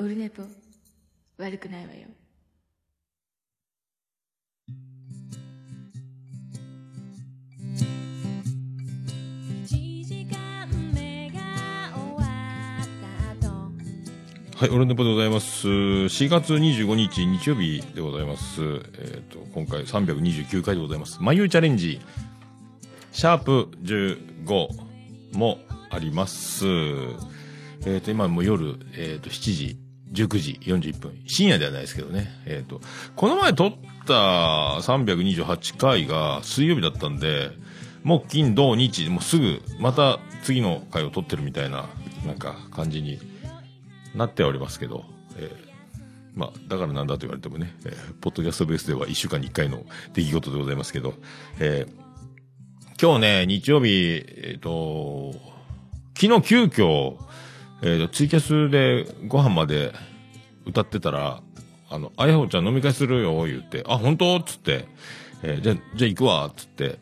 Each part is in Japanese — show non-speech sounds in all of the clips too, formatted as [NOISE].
オルネポ悪くないわよはい、オルネポでございます。4月25日日曜日でございます。えっ、と、今回329回でございます。眉チャレンジ、シャープ15もあります。えっ、と、今もう夜、えっ、と、7時、19時41分。深夜ではないですけどね。えっ、と、この前撮った328回が水曜日だったんで、木金土日、もうすぐ、また次の回を撮ってるみたいな、なんか感じになっておりますけど、えーまあ、だからなんだと言われてもね、えーポッドキャストベースでは1週間に1回の出来事でございますけど、えー今日ね、日曜日、えっ、と、昨日急遽、えーと、ツイキャスでご飯まで歌ってたら、あの、あやほちゃん飲み会するよ、言って、あ、本当？っつって、えーじゃ、じゃあ行くわ、つって、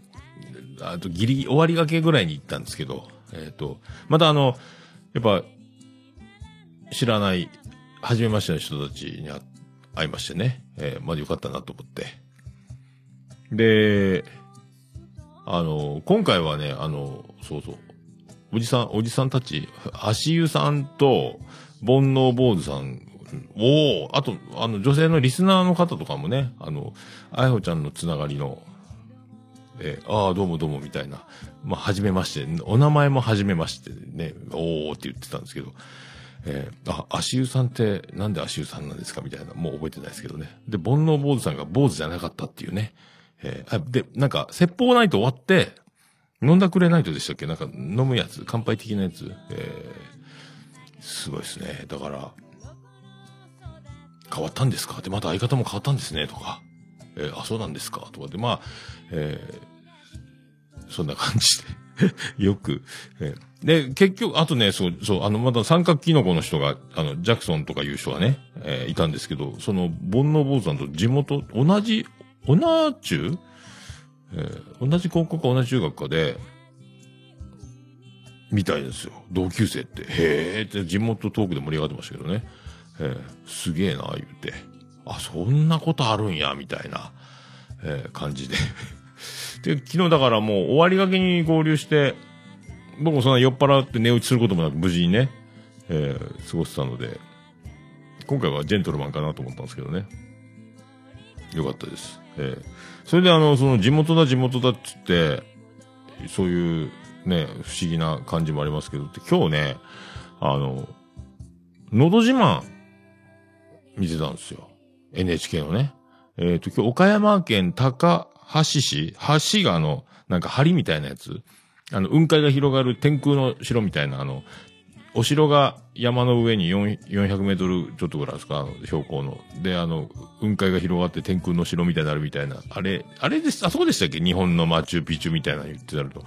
あとギリギリ終わりがけぐらいに行ったんですけど、えっ、と、またあの、やっぱ、知らない、初めましての人たちに会会いましてね、えーまだよかったなと思って。で、あの、今回はね、あの、そうそう、おじさん、おじさんたち、足湯さんと、煩悩坊主さん、おおあと、あの、女性のリスナーの方とかもね、あの、あやほちゃんのつながりの、えああ、どうもどうもみたいな。まあ、はじめまして、お名前もはじめましてね、おーって言ってたんですけど、えーあ、足湯さんってなんで足湯さんなんですかみたいな、もう覚えてないですけどね。で、煩悩坊主さんが坊主じゃなかったっていうね。えーで、なんか、説法ナイト終わって、飲んだくれナイトでしたっけ？なんか、飲むやつ、乾杯的なやつ？えーすごいですね。だから、変わったんですか？で、また相方も変わったんですね、とか。えーあ、そうなんですか？とかで、まあ、えーそんな感じで。[LAUGHS] よく、えーで、結局、あとね、そう、そう、あの、また三角キノコの人が、あの、ジャクソンとかいう人がね、えーいたんですけど、その、煩悩坊さんと地元、同じ、同中えー同じ高校か同じ中学かで、みたいですよ。同級生って。へーって地元トークで盛り上がってましたけどね。えーすげえな、言うて。あ、そんなことあるんや、みたいな、えー感じで。[LAUGHS] で、昨日だからもう終わりがけに合流して、僕もそんな酔っ払って寝落ちすることもなく無事にね、えー過ごせたので、今回はジェントルマンかなと思ったんですけどね。よかったです。えーそれであの、その地元だ地元だっつって、そういうね、不思議な感じもありますけど、で今日ね、あの、のど自慢見てたんですよ。NHK のね。えっ、と、今日岡山県高橋市、橋があの、なんか梁みたいなやつ。あの、雲海が広がる天空の城みたいな、あの、お城が山の上に400メートルちょっとぐらいですか、標高の。で、あの、雲海が広がって天空の城みたいになるみたいな。あれ、あれです、あそこでしたっけ？日本のマチューピチュみたいな言ってたると。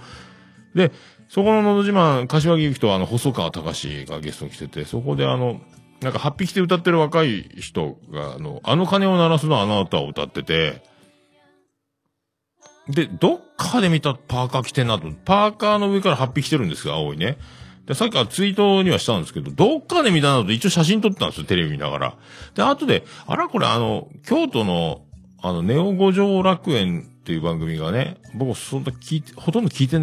で、そこののど自慢、柏木由紀とあの、細川隆がゲストに来てて、そこであの、なんか、8匹で歌ってる若い人が、あの、あの鐘を鳴らすのあなたを歌ってて、で、どっかで見たパーカー着てんなと。パーカーの上から8匹着てるんですよ、青いね。で、さっきからツイートにはしたんですけど、どっかで見たなと一応写真撮ったんですよ、テレビ見ながら。で、後で、あらこれあの、京都の、あの、ネオ五条楽園っていう番組がね、僕そんな聞いて、ほとんど聞いて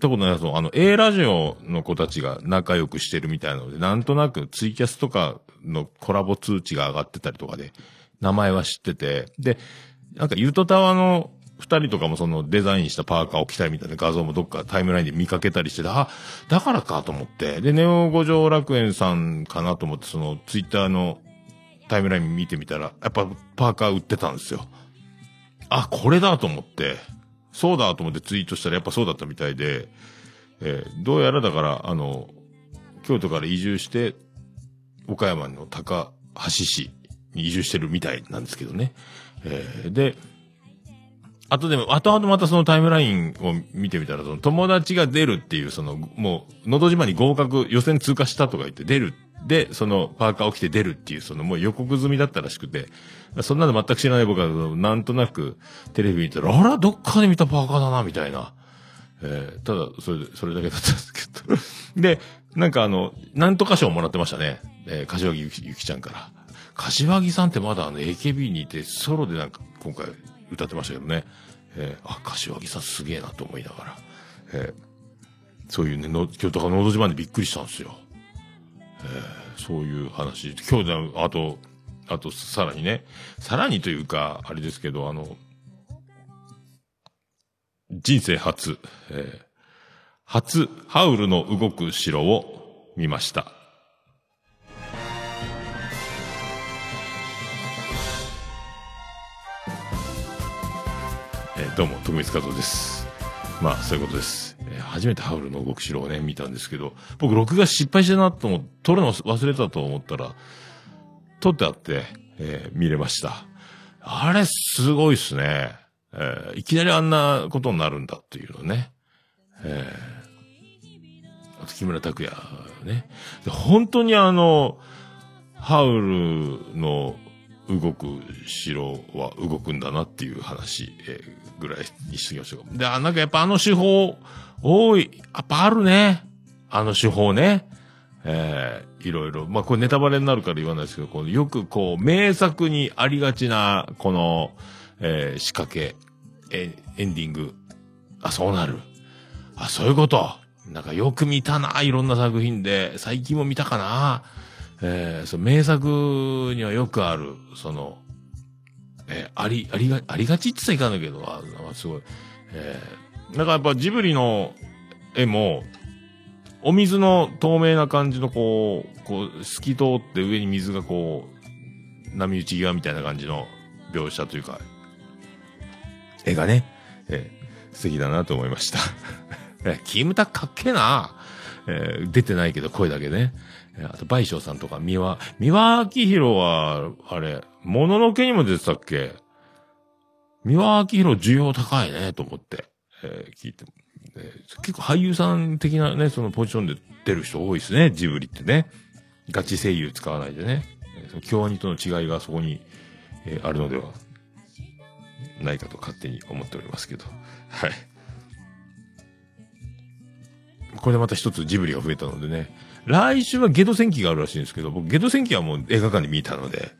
たことないですあの、A ラジオの子たちが仲良くしてるみたいなので、なんとなくツイキャスとかのコラボ通知が上がってたりとかで、名前は知ってて、で、なんかユートタワーの二人とかもそのデザインしたパーカーを着たいみたいな画像もどっかタイムラインで見かけたりしてて、あ、だからかと思って。で、ネオ五条楽園さんかなと思って、そのツイッターのタイムライン見てみたら、やっぱパーカー売ってたんですよ。あ、これだと思って、そうだと思ってツイートしたらやっぱそうだったみたいで、えーどうやらだから、あの、京都から移住して、岡山の高橋市に移住してるみたいなんですけどね。えーで、あとでも、後々またそのタイムラインを見てみたら、その友達が出るっていう、その、もう、のど自慢に合格、予選通過したとか言って出る。で、その、パーカーを着て出るっていう、その、もう予告済みだったらしくて、そんなの全く知らない僕は、なんとなく、テレビ見たら、あら、どっかで見たパーカーだな、みたいな。えーただ、それ、それだけだったんですけど。[LAUGHS] で、なんかあの、なんとか賞もらってましたね。えー、柏木ゆきゆきちゃんから。柏木さんってまだあの AKB にいて、ソロでなんか今回歌ってましたけどね。えー、あ、柏木さんすげえなと思いながら。えー、そういうね、の、今日とかのど自慢でびっくりしたんですよ。えー、そういう話。今日で、あと、あと、さらにね、さらにというか、あれですけど、あの、人生初、えー、初、ハウルの動く城を見ました。どうも、徳光和夫です。まあ、そういうことです。えー初めてハウルの動く城をね、見たんですけど、僕、録画失敗してるなと思って、撮るの忘れたと思ったら、撮ってあって、えー見れました。あれ、すごいっすね。えーいきなりあんなことになるんだっていうのね。えーあと木村拓哉ね。で本当にあの、ハウルの動く城は動くんだなっていう話、えーぐらいにしときましょう。で、あ、なんかやっぱあの手法、多い、やっぱあるね。あの手法ね。えーいろいろ。まあ、これネタバレになるから言わないですけど、このよくこう、名作にありがちな、この、えー仕掛け、えエンディング。あ、そうなる。あ、そういうこと。なんかよく見たな、いろんな作品で。最近も見たかな。えーそう、名作にはよくある、その、えーあり、ありが、ありがちって言ったらいかんだけど、あすごい。えーなんかやっぱジブリの絵も、お水の透明な感じのこう、こう、透き通って上に水がこう、波打ち際みたいな感じの描写というか、絵がね、えー素敵だなと思いました。[LAUGHS] え、キムタクかっけえな。えー出てないけど声だけね。あと、倍賞さんとか、三輪、三輪明宏は、あれ、もののけにも出てたっけ？三輪明宏需要高いね、と思って、えー聞いて、えー結構俳優さん的なね、そのポジションで出る人多いですね、ジブリってね。ガチ声優使わないでね。えーその京アニとの違いがそこに、えーあるのではないかと勝手に思っておりますけど。はい。これでまた一つジブリが増えたのでね。来週はゲド戦記があるらしいんですけど、僕ゲド戦記はもう映画館で見たので、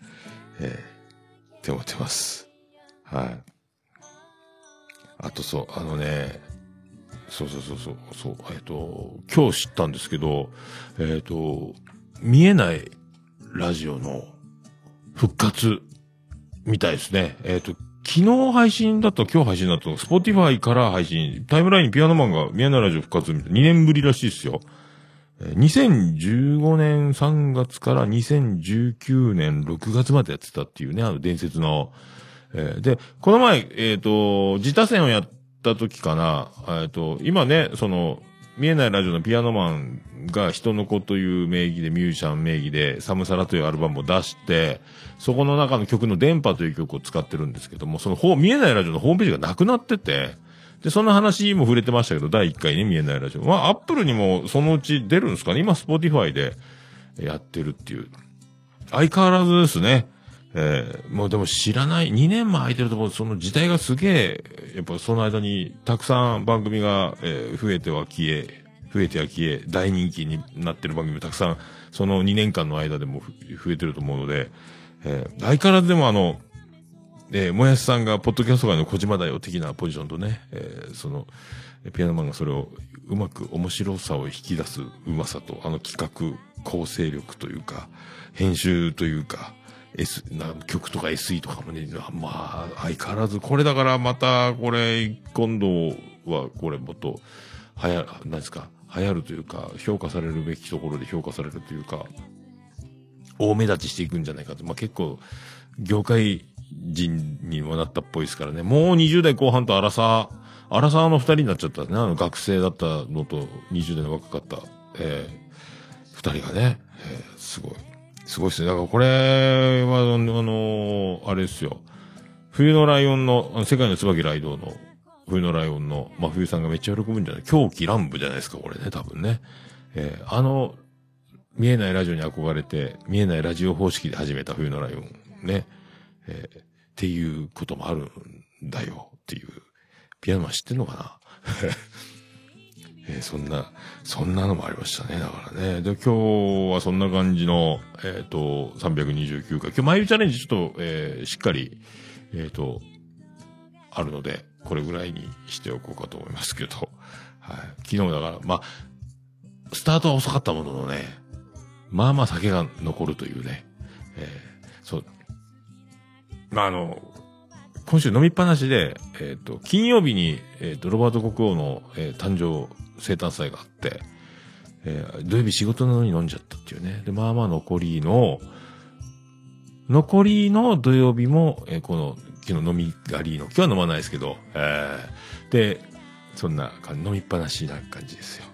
えー、って思ってます。はい。あとそう、あのね、そうそうそうそう、そう、えっ、と、今日知ったんですけど、えっ、と、見えないラジオの復活みたいですね。えっ、と、昨日配信だと今日配信だと、スポティファイから配信、タイムラインピアノマンが見えないラジオ復活みたいな、2年ぶりらしいですよ。2015年3月から2019年6月までやってたっていうね、あの伝説の。えーで、この前、えっ、と、自他戦をやった時かな、えっ、と、今ね、その、見えないラジオのピアノマンが人の子という名義でミュージシャン名義でサムサラというアルバムを出して、そこの中の曲の電波という曲を使ってるんですけども、その見えないラジオのホームページがなくなってて、で、そんな話も触れてましたけど、第1回ね、見えないラジオ。まあ、アップルにもそのうち出るんですかね今、スポティファイでやってるっていう。相変わらずですね。えーもうでも知らない、2年も空いてるともうその時代がすげえ、やっぱその間にたくさん番組が、えー増えては消え、増えては消え、大人気になってる番組もたくさん、その2年間の間でも増えてると思うので、えー相変わらずでもあの、えー、もやしさんが、ポッドキャスト界の小島だよ的なポジションとね、えーその、ピアノマンがそれをうまく面白さを引き出すうまさと、あの企画、構成力というか、編集というか、S、な曲とか SE とかもね、まあ、相変わらず、これだからまた、これ、今度は、これもっと、はや、なんですか、流行るというか、評価されるべきところで評価されるというか、大目立ちしていくんじゃないかと。まあ、結構、業界人にもなったっぽいですからね。もう20代後半とアラサー、アラサーの二人になっちゃったね。あの学生だったのと20代の若かった、えー、二人がね、えーすごい。すごいですね。だからこれは、あの、あれですよ。冬のライオンの、あの世界の椿ライドの、冬のライオンの真冬さんがめっちゃ喜ぶんじゃない？狂気乱舞じゃないですか、これね、多分ね。えーあの、見えないラジオに憧れて、見えないラジオ方式で始めた冬のライオン、ね。えーっていうこともあるんだよっていう。ピアノマン知ってんのかな？[LAUGHS] えーそんな、そんなのもありましたね。だからね。で、今日はそんな感じの、えっ、と、329回。今日、マイルチャレンジちょっと、えーしっかり、えっ、と、あるので、これぐらいにしておこうかと思いますけど。はい。昨日だから、まあ、スタートは遅かったもののね、まあまあ酒が残るというね。えそう。まああの、今週飲みっぱなしで、えっ、と、金曜日に、えっ、と、ロバート国王の、えー誕生生誕祭があって、えー土曜日仕事なのに飲んじゃったっていうね。で、まあまあ残りの、残りの土曜日も、えーこの、昨日飲みがりの、今日は飲まないですけど、えーで、そんな感じ、飲みっぱなしな感じですよ。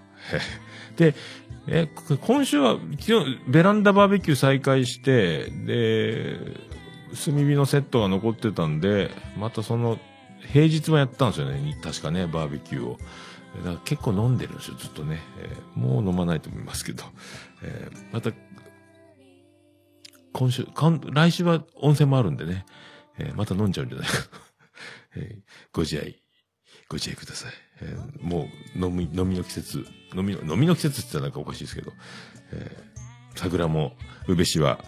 で、え、今週は、昨日、ベランダバーベキュー再開して、で、炭火のセットが残ってたんで、またその、平日もやったんですよね。確かね、バーベキューを。だから結構飲んでるんですよ、ずっとね。えーもう飲まないと思いますけど。えーまた、今週、来週は温泉もあるんでね。えーまた飲んじゃうんじゃないか。[LAUGHS] えーご自愛、ご自愛ください。えーもう、飲み、飲みの季節、飲みの、飲みの季節って言ったらなんかおかしいですけど、えー桜も、宇部市は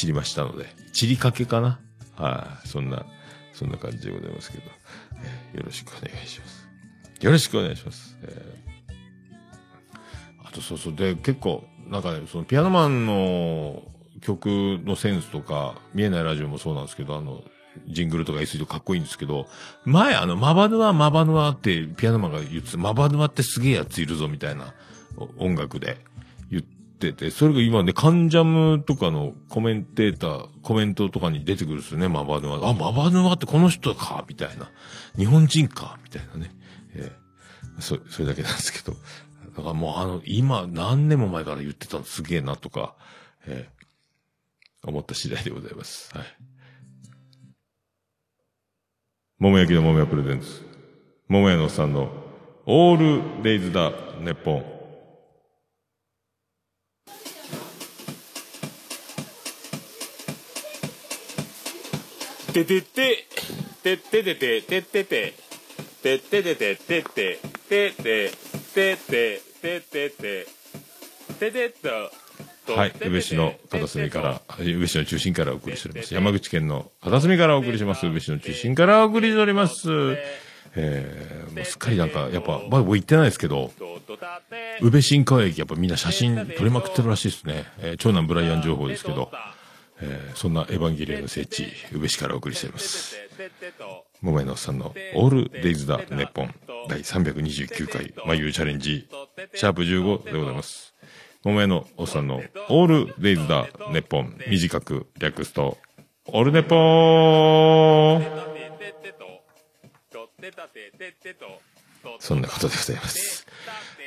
散りましたので、散りかけかな？はい、そんな、そんな感じでございますけど、えーよろしくお願いします。よろしくお願いします。えーあとそうそう、で、結構、なんかね、そのピアノマンの曲のセンスとか、見えないラジオもそうなんですけど、あの、ジングルとか SE とかかっこいいんですけど、前あの、マバヌア、マバヌアってピアノマンが言ってた、マバヌアってすげえやついるぞみたいなお音楽で。言ってて、それが今ね、カンジャムとかのコメンテーター、コメントとかに出てくるんですよね、マバヌア。あ、マバヌアってこの人か、みたいな。日本人か、みたいなね。えーそ、それだけなんですけど。だからもうあの、今、何年も前から言ってたのすげえなとか、えー思った次第でございます。はい。桃焼きの桃屋プレゼンツ。桃屋のおっさんの、オールデイズだ、ネッポン。ててて、てっててて、てってて、てっててて、てって、てって、てって、てってて、ててっと。はい。宇部市の片隅から、宇部市の中心からお送りしております。山口県の片隅からお送りします。宇部市の中心からお送りしております。えー、もうすっかりなんか、やっぱ、まだ僕行ってないですけど、宇部新川駅やっぱみんな写真撮りまくってるらしいですね。えー長男ブライアン情報ですけど、えーそんなエヴァンゲリオンの聖地、宇部市からお送りしております。桃井のおっさんのオールデイズだネッポン第329回眉チャレンジシャープ15でございます。桃井のおっさんのオールデイズだネッポン短く略すとオールネポンそんなことでございます。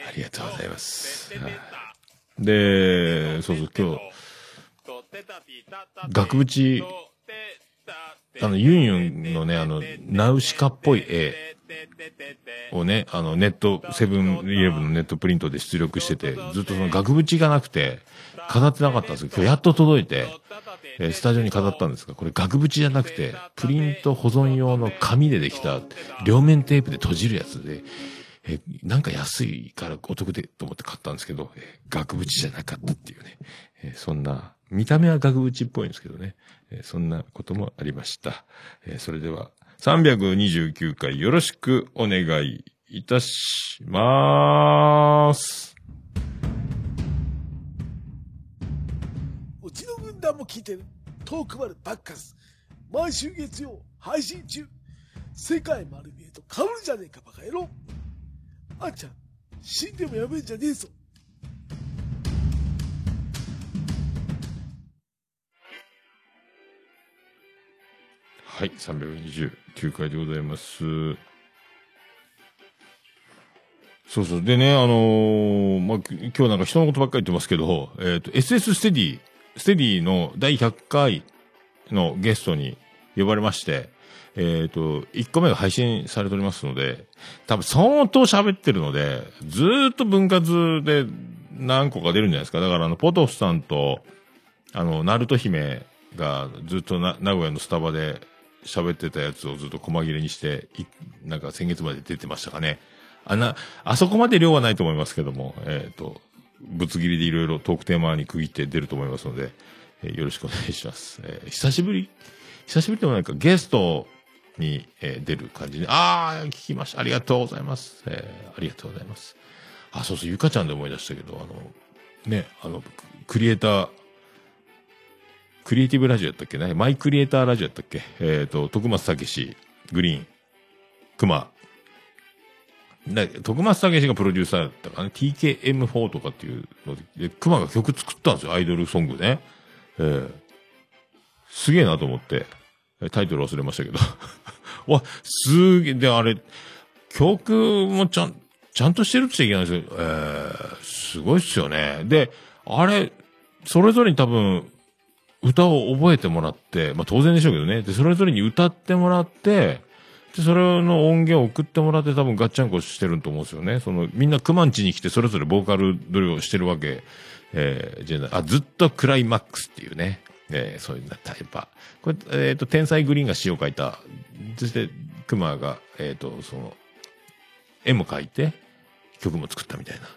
ありがとうございます。で、そうそう、今日、額縁、あの、ユンユンのね、あの、ナウシカっぽい絵をね、あの、ネット、セブンイレブンのネットプリントで出力してて、ずっとその額縁がなくて、飾ってなかったんですけど、今日やっと届いて、えスタジオに飾ったんですが、これ額縁じゃなくて、プリント保存用の紙でできた、両面テープで閉じるやつで、えなんか安いからお得でと思って買ったんですけど、え額縁じゃなかったっていうね、えそんな、見た目は額縁っぽいんですけどね、えーそんなこともありました。えーそれでは、329回よろしくお願いいたしまーす。うちの軍団も聞いてる。トークバルバッカス。毎週月曜配信中。世界丸見えと被るじゃねえかバカ野郎。あんちゃん死んでもやめんじゃねえぞ。はい、329回でございます。そうそう。でね、あのーまあ、今日なんか人のことばっかり言ってますけど、えっ、と、SS ステディ、ステディの第100回のゲストに呼ばれまして、えっ、と、1個目が配信されておりますので、多分相当喋ってるので、ずっと分割で何個か出るんじゃないですか。だからあの、ポトフさんと、あの、ナルト姫がずっとな名古屋のスタバで喋ってたやつをずっと細切れにして、なんか先月まで出てましたかね。あな、あそこまで量はないと思いますけども、えっ、と、ぶつ切りでいろいろトークテーマに区切って出ると思いますので、えーよろしくお願いします。えー久しぶり？久しぶりでもないか、ゲストに、えー出る感じで、ああ、聞きました。ありがとうございます。えーありがとうございます。あ、そうそう、ゆかちゃんで思い出したけど、あの、ね、あの、クリエイター、クリエイティブラジオやったっけね？マイクリエイターラジオやったっけ？えっ、と、徳松武史、グリーン、熊。徳松武史がプロデューサーだったからね、TKM4 とかっていうので、で熊が曲作ったんですよ、アイドルソングね。ええすげえなと思って、タイトル忘れましたけど。[LAUGHS] わ、すげえ、で、あれ、曲もちゃん、ちゃんとしてるっちゃいけないんですけど、えー、すごいっすよね。で、あれ、それぞれに多分、歌を覚えてもらって、まあ当然でしょうけどね。で、それぞれに歌ってもらって、で、それの音源を送ってもらって多分ガッチャンコしてると思うんですよね。その、みんなクマンチに来てそれぞれボーカル撮りをしてるわけ、えー、じゃない、あ、ずっとクライマックスっていうね。えー、そういうなタイパー。これ、えっ、と、天才グリーンが詩を書いた。そして、クマが、えっ、と、その、絵も描いて、曲も作ったみたいな。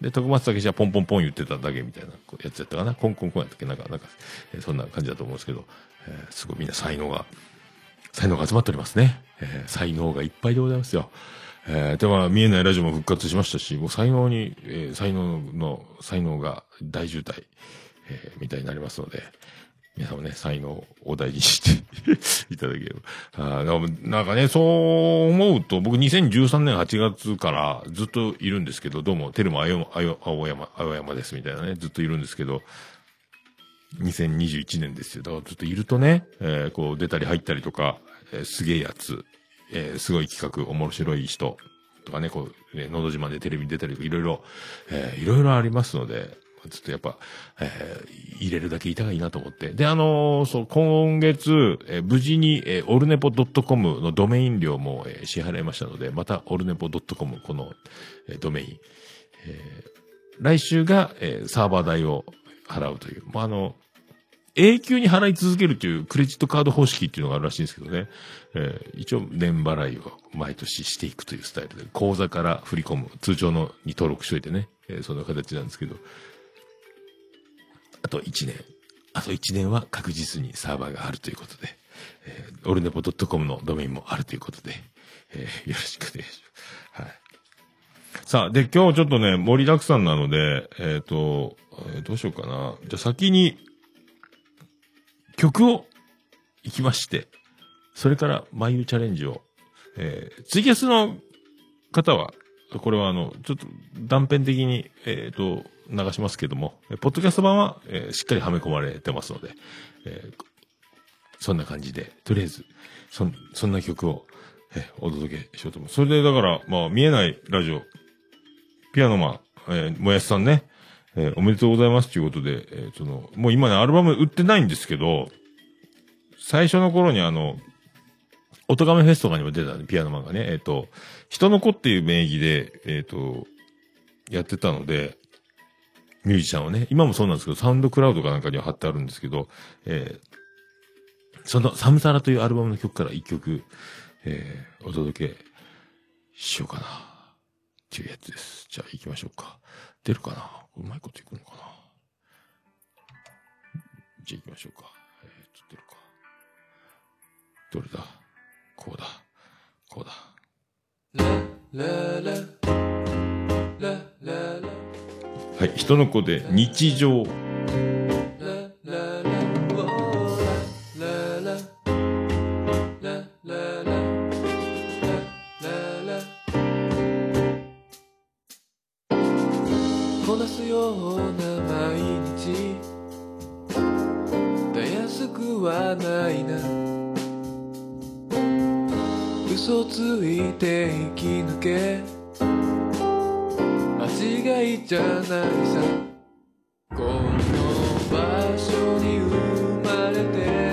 で、徳松武史はポンポンポン言ってただけみたいなやつやったかな。コンコンコンやったっけ？なんか、なんか、えーそんな感じだと思うんですけど、えーすごいみんな才能が、才能が集まっておりますね。えー才能がいっぱいでございますよ。えーでは、見えないラジオも復活しましたし、もう才能に、えー才能の、才能が大渋滞、えーみたいになりますので、皆さんもね、才能を大事にして [LAUGHS] いただければ。あなんかね、そう思うと、僕2013年8月からずっといるんですけど、どうも、テルもあよ、あよ、青山、青山ですみたいなね、ずっといるんですけど、2021年ですよ。だからずっといるとね、えーこう出たり入ったりとか、えーすげえやつ、えーすごい企画、面白い人とかね、こう、ね、のど自慢でテレビ出たりとか、いろいろ、えーいろいろありますので、ちょっとやっぱ、えー入れるだけいたがいいなと思って。で、あのーそう、今月、えー無事に、えーオルネポ .com のドメイン料も、えー支払いましたので、またオルネポ .com、この、えードメイン、えー来週が、えーサーバー代を払うという、まあ、あの、永久に払い続けるというクレジットカード方式っていうのがあるらしいんですけどね。えー一応年払いを毎年していくというスタイルで、口座から振り込む、通帳のに登録しといてね、えーそんな形なんですけど、あと1年、あと1年は確実にサーバーがあるということで、えー、オルネポ .com のドメインもあるということで、えーよろしくお願いします。はい。さあ、で、今日ちょっとね、盛りだくさんなので、えっ、と、えーどうしようかな。じゃあ先に、曲を行きまして、それから眉チャレンジを、えーツイキャスの方は、これはあの、ちょっと断片的に、えっ、と、流しますけども、ポッドキャスト版は、えーしっかりはめ込まれてますので、えーそんな感じで、とりあえず、そん、そんな曲を、えーお届けしようと思う。それで、だから、まあ、見えないラジオ、ピアノマン、えーもやしさんね、えーおめでとうございますということで、えーその、もう今ね、アルバム売ってないんですけど、最初の頃にあの、音亀フェスとかにも出たね、ピアノマンがね、えっ、と、人の子っていう名義で、えっ、と、やってたので、ミュージシャンをね、今もそうなんですけど、サウンドクラウドかなんかには貼ってあるんですけど、えーその、サムサラというアルバムの曲から一曲、えーお届けしようかな。っていうやつです。じゃあ行きましょうか。出るかな？うまいこといくのかな？じゃあ行きましょうか。えー、ちょっと出るか。どれだ？こうだ。こうだ。はい、人の子で日常。こなすような毎日。たやすくはないな。嘘ついて生き抜け。違いじゃないさ。この場所に生まれて。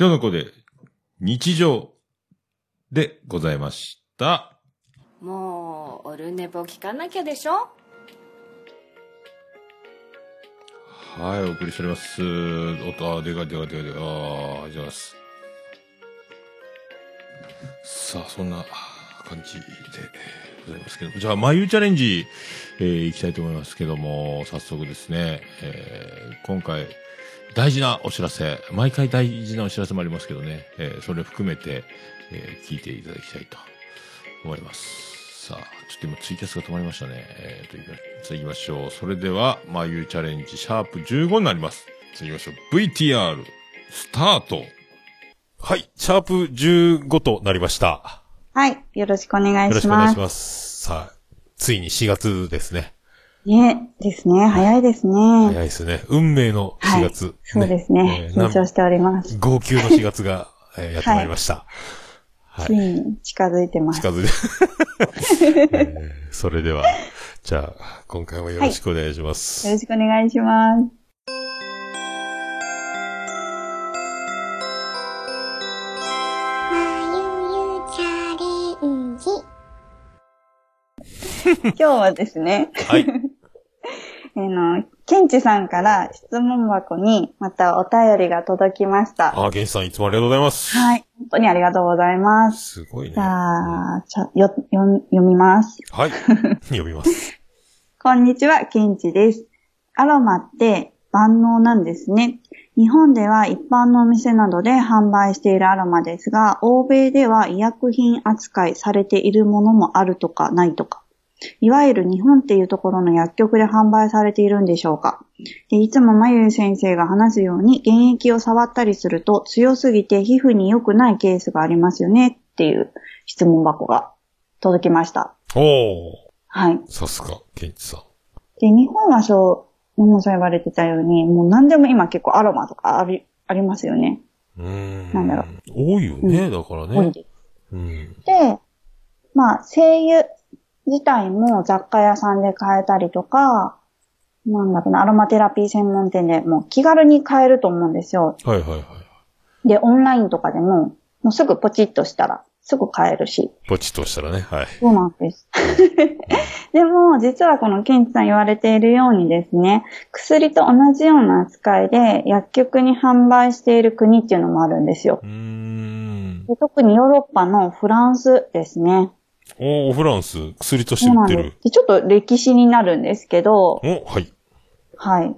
人の子で、日常でございました。もうオルネポ聞かなきゃでしょ？はい、お送りしております。おあ、でかいでかいでかいでかい。ああ、ありがとうございます。さあ、そんな感じでございますけど。じゃあ、眉チャレンジ、えー、いきたいと思いますけども、早速ですね、えー、今回、大事なお知らせ、毎回大事なお知らせもありますけどね、えー、それを含めて、えー、聞いていただきたいと思います。さあ、ちょっと今ツイキャスが止まりましたね。えーと、行きましょう。それでは、まゆチャレンジ、シャープ15になります。次行きましょう。VTR、スタート。はい、シャープ15となりました。はい。よろしくお願いよろしします。くお願いします。さあ、ついに4月ですね。ね、ですね。早いですね。早いですね。運命の4月。そうですね。えー緊張しております。号泣の4月が、えーやってまいりました。はい。ついに近づいてます。近づいて、[LAUGHS] えーそれでは、じゃあ、今回もよろしくお願いします。よろしくお願いします。[LAUGHS] 今日はですね、はい。[LAUGHS] あの、ケンチさんから質問箱にまたお便りが届きました。あー、ゲンさんいつもありがとうございます。はい。本当にありがとうございます。すごいね。じゃあ、ちょ、よ、よ、読みます。はい。[LAUGHS] 読みます。こんにちは、ケンチです。アロマって万能なんですね。日本では一般のお店などで販売しているアロマですが、欧米では医薬品扱いされているものもあるとかないとか。いわゆる日本っていうところの薬局で販売されているんでしょうか。でいつもまゆゆ先生が話すように、原液を触ったりすると強すぎて皮膚に良くないケースがありますよねっていう質問箱が届きました。おー、はい。さすが、ケンチさん。で、日本はそう、ももさん言われてたように、もう何でも今結構アロマとかあり、ありますよね。うーん。なんだろ多いよね、だからね。多いです。うん。で、まあ、精油自体も雑貨屋さんで買えたりとか、なんだろうな、アロマテラピー専門店でもう気軽に買えると思うんですよ。はいはいはい。で、オンラインとかでも、もうすぐポチッとしたら、すぐ買えるし。ポチッとしたらね、はい。そうなんです。[LAUGHS] でも、実はこのケンチさん言われているようにですね、薬と同じような扱いで薬局に販売している国っていうのもあるんですよ。うーん。で特にヨーロッパのフランスですね。おー、フランス、薬として売ってる。ちょっと歴史になるんですけど、お、はい。はい。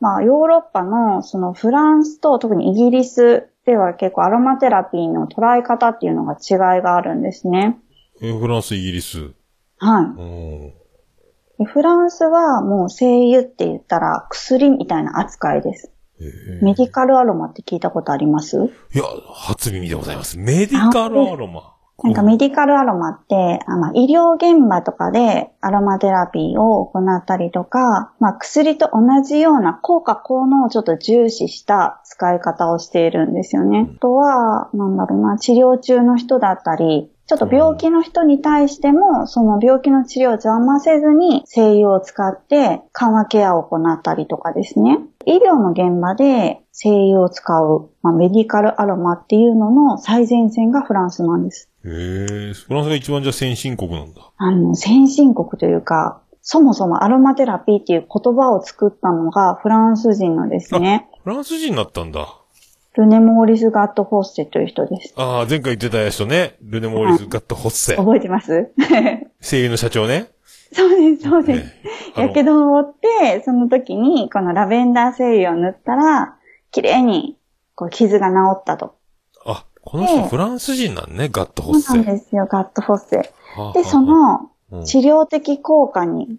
まあ、ヨーロッパの、そのフランスと特にイギリスでは結構アロマテラピーの捉え方っていうのが違いがあるんですね。えフランス、イギリス。はい。フランスはもう精油って言ったら薬みたいな扱いです。えーメディカルアロマって聞いたことあります？いや、初耳でございます。メディカルアロマ。なんかメディカルアロマって、あまあ、医療現場とかでアロマテラピーを行ったりとか、まあ、薬と同じような効果効能をちょっと重視した使い方をしているんですよね。あとは、なんだろうな、治療中の人だったり、ちょっと病気の人に対しても、その病気の治療を邪魔せずに精油を使って緩和ケアを行ったりとかですね。医療の現場で精油を使う、まあ、メディカルアロマっていうのの最前線がフランスなんです。へえ、フランスが一番じゃあ先進国なんだ。あの、先進国というか、そもそもアロマテラピーっていう言葉を作ったのがフランス人のですね、フランス人になったんだ。ルネ・モーリス・ガット・フォッセという人です。ああ、前回言ってた人ね。ルネ・モーリス・ガット・ホッセ。覚えてます？[LAUGHS] 声優の社長ね。そうです、そうです。やけどを負って、その時にこのラベンダー精油を塗ったら、綺麗にこう傷が治ったと。あ、この人ええフランス人なんね、ガット・ホそうッセ。なんですよ、ガット・フォッセ。で、そ、のうん治療的効果に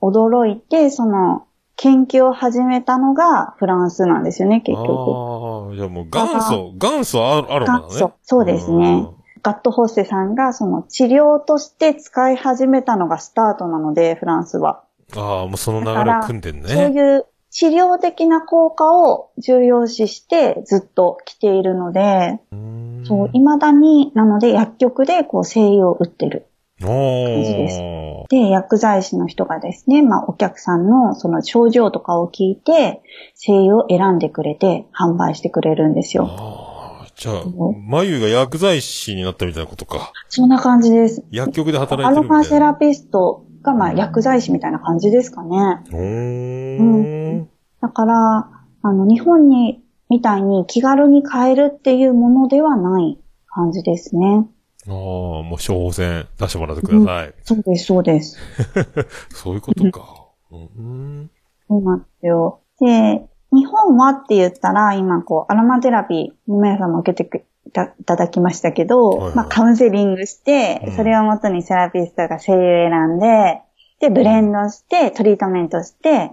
驚いて、その研究を始めたのがフランスなんですよね、結局。ああ、じゃあもう元祖、元祖アアロマだね。元祖そうですねガット・ホッセさんがその治療として使い始めたのがスタートなので、フランスは。うん。ああ、もうその流れを組んでんそうね。いう治療的な効果を重要視してずっと来ているので、うーんそう、未だに、なので薬局でこう精油を売ってる。お感じですー。で、薬剤師の人がですね、まあお客さんのその症状とかを聞いて、精油を選んでくれて販売してくれるんですよ。ああ、じゃあ眉が薬剤師になったみたいなことか。そんな感じです。薬局で働アロいてるみたいな。マセラピストがまあ薬剤師みたいな感じですかね。おー。だから、あの、日本に、みたいに気軽に買えるっていうものではない感じですね。ああ、もう処方箋出してもらってください。そうです、そうです。[LAUGHS] そういうことか。うん。そうなんですよ。で、日本はって言ったら、今こう、アロマテラピー、皆さんも受けてくいたいただきましたけど、はいはいまあカウンセリングして、うんそれをもとにセラピストが精油選んで、で、ブレンドして、トリートメントして、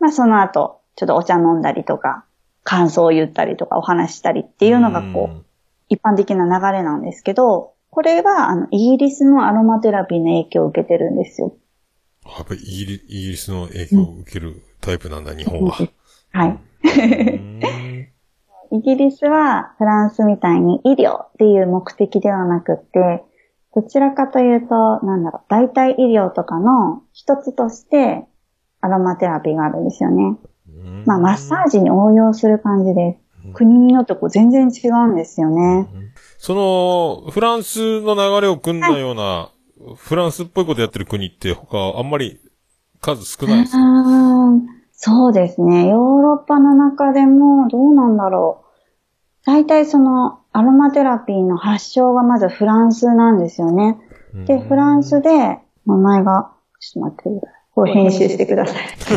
まあその後、ちょっとお茶飲んだりとか、感想を言ったりとか、お話ししたりっていうのがこう、一般的な流れなんですけど、これは、あの、イギリスのアロマテラピーの影響を受けてるんですよ。やっぱりイギリスの影響を受けるタイプなんだ、日本は。はい。うん [LAUGHS] イギリスはフランスみたいに医療っていう目的ではなくって、どちらかというと、なんだろう、代替医療とかの一つとしてアロマテラピーがあるんですよね。まあ、マッサージに応用する感じです。国によってこう全然違うんですよね。その、フランスの流れを組んだような、フランスっぽいことやってる国って他あんまり数少ないですか？そうですね。ヨーロッパの中でもどうなんだろう。大体そのアロマテラピーの発祥がまずフランスなんですよね。で、フランスで名前が、ちょっと待ってください。これ編集してください。ち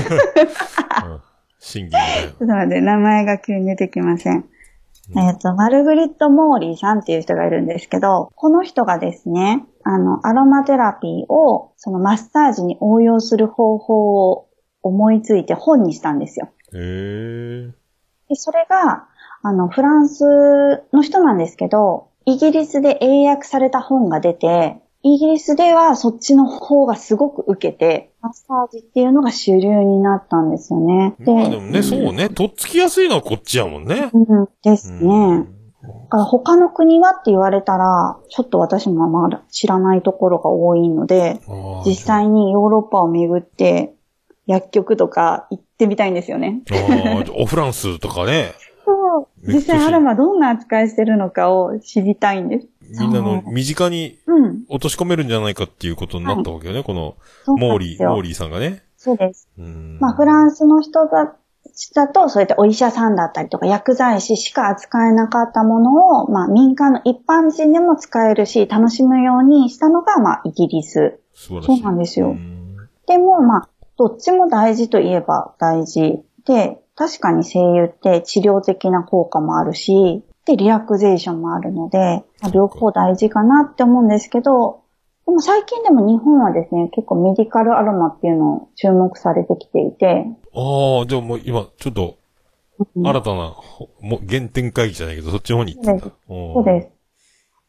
うん審議だよ。ょっと待って、名前が急に出てきません。えっ、と、マルグリット・モーリーさんっていう人がいるんですけど、この人がですね、あの、アロマテラピーを、そのマッサージに応用する方法を思いついて本にしたんですよ。へえ。で、それが、あの、フランスの人なんですけど、イギリスで英訳された本が出て、イギリスではそっちの方がすごく受けて、マッサージっていうのが主流になったんですよね。まあでもね、そうね、とっつきやすいのはこっちやもんね。うん、ですうね。んだから他の国はって言われたら、ちょっと私もまだ知らないところが多いので、実際にヨーロッパを巡って、薬局とか行ってみたいんですよね。あーオフランスとかね、そう。実際アロマどんな扱いしてるのかを知りたいんです。みんなの身近にうん。落とし込めるんじゃないかっていうことになったわけよね、この、そうなモーリー、モーリーさんがね。そうです。うんまあ、フランスの人たちだと、そういったお医者さんだったりとか、薬剤師しか扱えなかったものを、まあ、民間の一般人でも使えるし、楽しむようにしたのが、まあ、イギリス。そうなんですよんでも、まあ、どっちも大事といえば大事で、確かに精油って治療的な効果もあるし、で、リラクゼーションもあるので、まあ両方大事かなって思うんですけど、でも最近でも日本はですね、結構メディカルアロマっていうのを注目されてきていて、ああ、じゃあもう今、ちょっと、うん新たな、ほもう原点会議じゃないけど、そっちの方に行ってんだ。そうです。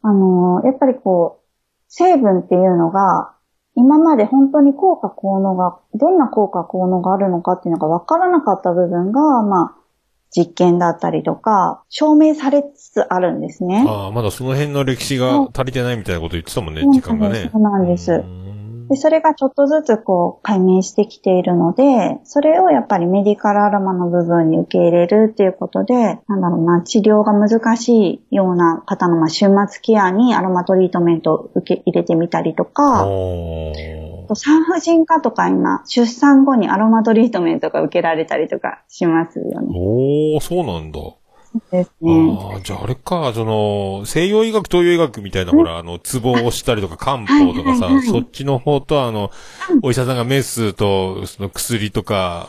あの、やっぱりこう、成分っていうのが、今まで本当に効果効能が、どんな効果効能があるのかっていうのが分からなかった部分が、まあ、実験だったりとか、証明されつつあるんですね。ああ、まだその辺の歴史が足りてないみたいなこと言ってたもんね、時間がね。そうなんですで、それがちょっとずつこう解明してきているので、それをやっぱりメディカルアロマの部分に受け入れるっていうことで、なんだろうな、治療が難しいような方のまあ終末ケアにアロマトリートメントを受け入れてみたりとか、産婦人科とか今、出産後にアロマトリートメントが受けられたりとかしますよね。おー、そうなんだ。ですね。ああ、じゃああれか、その、西洋医学、東洋医学みたいな、ほら、あの、ツボをしたりとか、漢方とかさそっちの方と、あの、お医者さんがメスと、その薬とか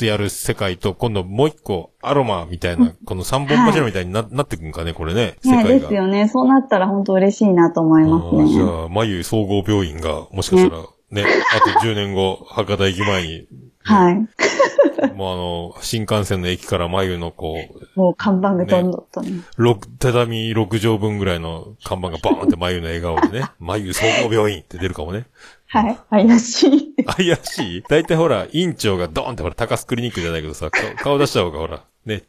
やる世界と、今度もう一個、アロマみたいな、この三本柱みたいにななってくんかね、これね、世ね、界が。ですよね。そうなったら本当嬉しいなと思いますね。じゃあ、眉総合病院が、もしかしたら、ね、あと10年後、博多駅前に、はい。[LAUGHS] もうあの、新幹線の駅から眉のこう、もう看板がどんどんとね。六、畳6畳分ぐらいの看板がバーンって眉の笑顔でね、[LAUGHS] 眉総合病院って出るかもね。はい。怪しい。[LAUGHS] 怪しい？大体ほら、院長がドーンってほら、高須クリニックじゃないけどさ、顔顔出した方がほら、ね、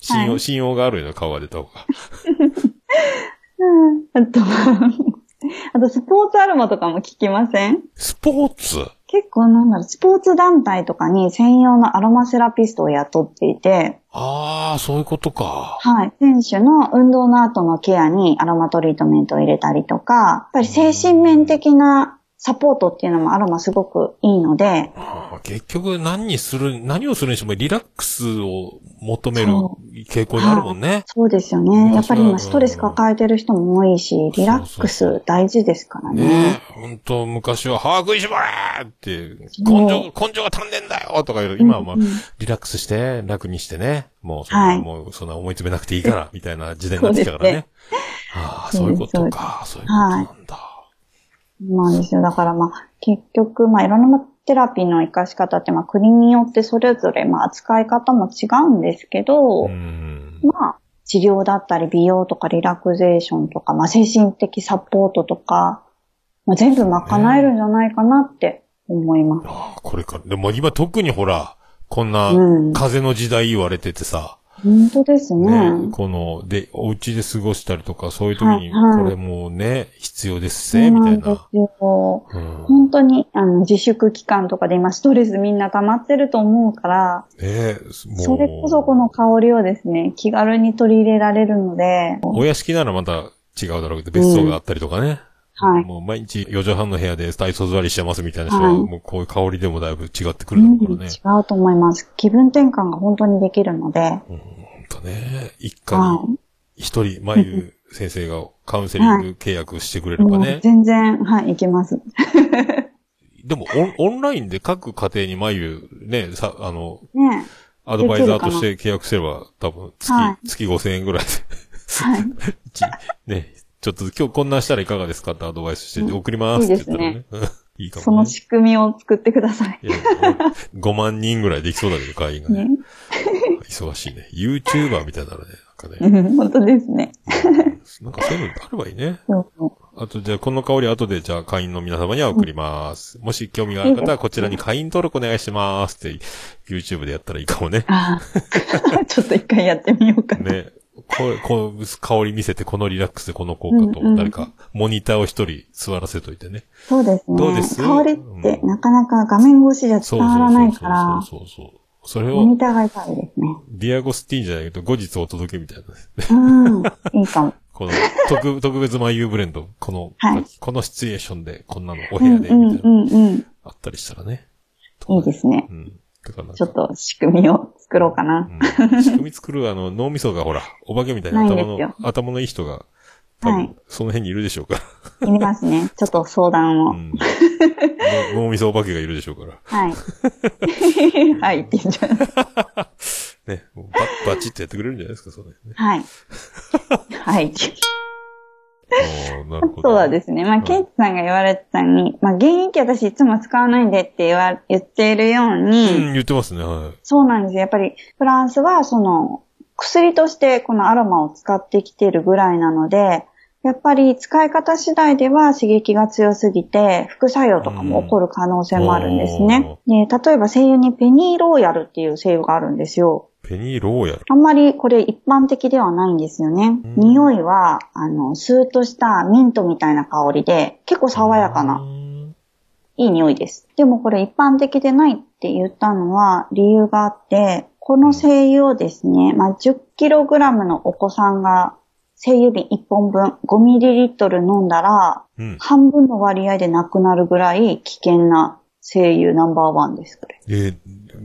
信用、はい信用があるよな、顔が出た方が。あと、あとスポーツアロマとかも聞きません？スポーツ？結構なんだろう、スポーツ団体とかに専用のアロマセラピストを雇っていて、ああ、そういうことか。はい。選手の運動の後のケアにアロマトリートメントを入れたりとか、やっぱり精神面的なサポートっていうのもアロマすごくいいので、あー結局何にする、何をするにしてもリラックスを求めるそ傾向にあるもんね。そうですよね。やっぱりうん今ストレス抱えてる人も多いし、リラックス大事ですからねね。え、ほんと、昔は、歯食いしばれって、根性、根性が足んでんだよとか言う。今はまあうんうん、リラックスして、楽にしてね。もう、そんな、はいもう、そんな思い詰めなくていいから、みたいな時代になってきたからね。ああ、そういうことか。そういうことなんだ。そうなんですよ。だからまあ、結局、まあ、いろんなテラピーの活かし方って、まあ、国によってそれぞれ、まあ、扱い方も違うんですけど、うん。まあ、治療だったり、美容とかリラクゼーションとか、まあ、精神的サポートとか、まあ、全部賄えるんじゃないかなって思います。ああ、これから。でも今特にほら、こんなうん、風の時代言われててさ、本当ですね。ね、この、で、お家で過ごしたりとか、そういう時に、はいはいこれもうね、必要ですそうね、みたいなんですな。よ。うん。本当に、あの、自粛期間とかで今ストレスみんな溜まってると思うから、ねえ、もう。それこそこの香りをですね、気軽に取り入れられるので、お屋敷ならまた違うだろうけど、別荘があったりとかね。はい。もう毎日4畳半の部屋で体操座りしてますみたいな人は、はいもうこういう香りでもだいぶ違ってくうんるだろうからね。違うと思います。気分転換が本当にできるので、ほんとね。一家はに一人、まゆ先生がカウンセリング契約してくれればね。全然、はい、いけます。[LAUGHS] でもオン、オンラインで各家庭にまゆ、ね、さ、あの、ねアドバイザーとして契約すれば、多分月、はい月5000円ぐらいで、はい。一 [LAUGHS] ね、ちょっと今日こんなんしたらいかがですかってアドバイスして送りますって言ったらね。うん [LAUGHS] いいかもね。その仕組みを作ってください。いや5万人ぐらいできそうだけど、会員がね。ね。忙しいね。YouTuber みたいになるね。なんかね。うん本当ですね。なんかそういうのあればいいね。あと、じゃあ、この香り後で、じゃあ、会員の皆様には送ります。もし興味がある方は、こちらに会員登録お願いしますって、YouTube でやったらいいかもね。ああ。[LAUGHS] ちょっと一回やってみようかな。ね。こう、こう、香り見せて、このリラックスでこの効果と、誰か、モニターを一人座らせといてね。そうですね。どうです？香りってうんなかなか画面越しじゃ伝わらないから、そうそうそうそう。それをモニ、ターがいたいですね。ディアゴスティーニじゃないけど、後日お届けみたいな。うん。いいかも。[LAUGHS] この、特、特別まゆブレンド、この、はいこのシチュエーションで、こんなのお部うん屋で、うんみたいな、うんうん。あったりしたらね。いいですねう。ん。ちょっと仕組みを作ろうかな。うん仕組み作るあの脳みそがほら、お化けみたいな頭の頭のいい人が、はいその辺にいるでしょうから。いりますね。ちょっと相談を。うん、の脳みそお化けがいるでしょうから。はい。[LAUGHS] はいって言っちゃう。[LAUGHS] ね、もうバッ、バチッとやってくれるんじゃないですか、それね。はい。[LAUGHS] はい。おーなるほど。そうですね。まあ、いケイツさんが言われてたに、まあ、原液私いつも使わないでって言わ、言っているように、うん、言ってますね、はい。そうなんですよ。やっぱり、フランスは、その、薬としてこのアロマを使ってきているぐらいなので、やっぱり使い方次第では刺激が強すぎて副作用とかも起こる可能性もあるんですね。で例えば声優にペニーローヤルっていう声優があるんですよ。ペニーローヤル？あんまりこれ一般的ではないんですよね。うん匂いは、あの、スーッとしたミントみたいな香りで、結構爽やかな、いい匂いです。でもこれ一般的でないって言ったのは理由があって、この精油をですね、まあ、10kg のお子さんが精油瓶1本分 5ml 飲んだら、うん。半分の割合でなくなるぐらい危険な精油ナンバーワンです、これ。えー、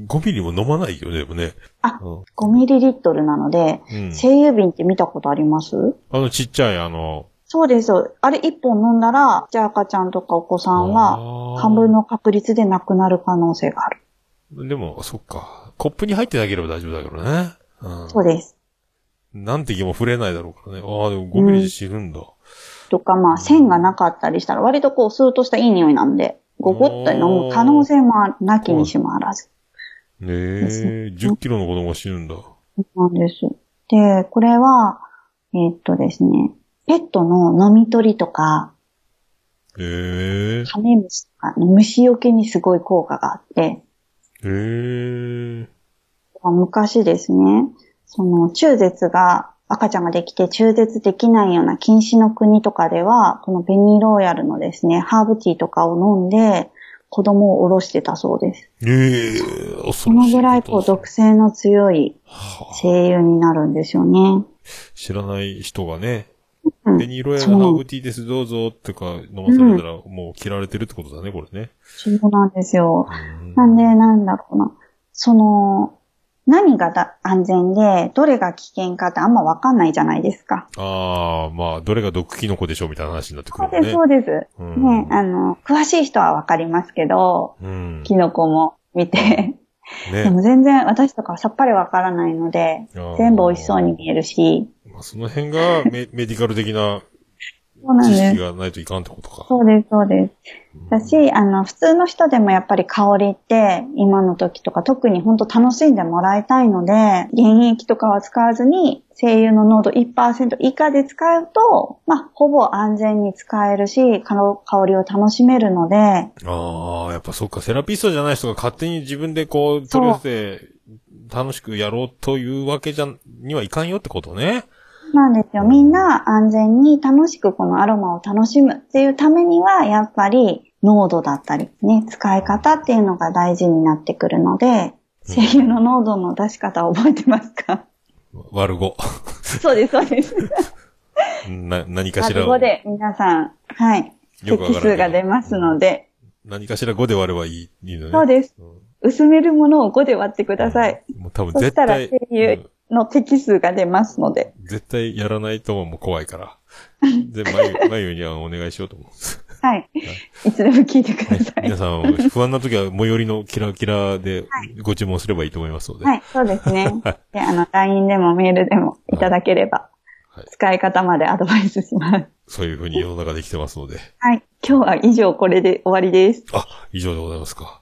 5ミリも飲まないよね、でもね。あうん 5ml なので、うん。精油瓶って見たことあります？あのちっちゃい、あの、そうです。あれ1本飲んだら、じゃあ赤ちゃんとかお子さんは、は半分の確率でなくなる可能性がある。でも、そっか。コップに入ってなければ大丈夫だけどね。うん。そうです。なんて気も触れないだろうからね。ああ、でも5ミリで知るんだ。とか、まあ、線がなかったりしたら、割とこう、スーッとしたいい匂いなんで、ごごっと飲む可能性もなきにしもあらず。ねえ、10キロの子供が死ぬんだ。なんです。で、これは、えーっとですね、ペットの飲み取りとか、へえ、カメムシとかの虫除けにすごい効果があって、へえ、昔ですね、その中絶が、赤ちゃんができて中絶できないような禁止の国とかでは、このベニーローヤルのですね、ハーブティーとかを飲んで、子供をおろしてたそうです。ええ、恐そのぐらいこう毒性の強いはあ精油になるんですよね。知らない人がね、うんペニーロヤルハーブティーです、どうぞ、ってか、飲まされたら、もう切られてるってことだね、これね。そうなんですよ。うんなんで、なんだろうな。その、何がだ安全で、どれが危険かってあんまわかんないじゃないですか。ああ、まあ、どれが毒キノコでしょうみたいな話になってくそうです、るよね。そうです。うんね、あの、詳しい人はわかりますけど、うん。キノコも見て。でね。も全然私とかはさっぱりわからないので、全部美味しそうに見えるし。まあ、その辺がメメディカル的なそうなんです知識。がないといかんってことか。そうです、そうです。だし、あの、普通の人でもやっぱり香りって、今の時とか特に本当楽しんでもらいたいので、原液とかは使わずに、精油の濃度1%以下で使うと、まあ、ほぼ安全に使えるし、香香りを楽しめるので、ああ、やっぱそっか、セラピストじゃない人が勝手に自分でこう、取り寄せて、楽しくやろうというわけじゃ、にはいかんよってことね。なんですよ。みんな安全に楽しくこのアロマを楽しむっていうためには、やっぱり濃度だったりね、使い方っていうのが大事になってくるので、精油の濃度の出し方を覚えてますか？割る5。そうです、そうです。[LAUGHS] な、何かしらをここで皆さん、はい、よくわからんけど席数が出ますので、何かしら5で割ればいい、いいのね。そうです。うん薄めるものを5で割ってください。もう多分絶そしたら対、精油うんの席数が出ますので、絶対やらないともう怖いから。で、眉、[LAUGHS] 眉にはお願いしようと思う。はい。いつでも聞いてください。皆さん、不安な時は最寄りのキラキラでご注文すればいいと思いますので。はい、そうですね。[LAUGHS] で、あの、LINE でもメールでもいただければはい、使い方までアドバイスします。そういう風に世の中できてますので。はい。今日は以上これで終わりです。あ、以上でございますか。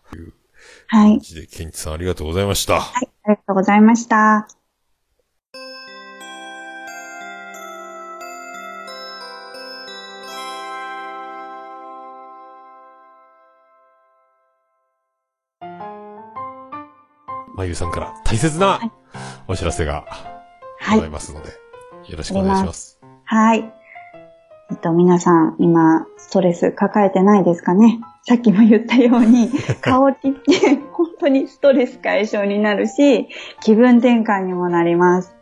はいケンチさんありがとうございました。はい。ありがとうございました。まゆさんから大切なはいお知らせがはいござい。ますので、よろしくお願いします。はい。えっと、皆さん、今、ストレス抱えてないですかね？さっきも言ったように、[LAUGHS] 香りって本当にストレス解消になるし、気分転換にもなります。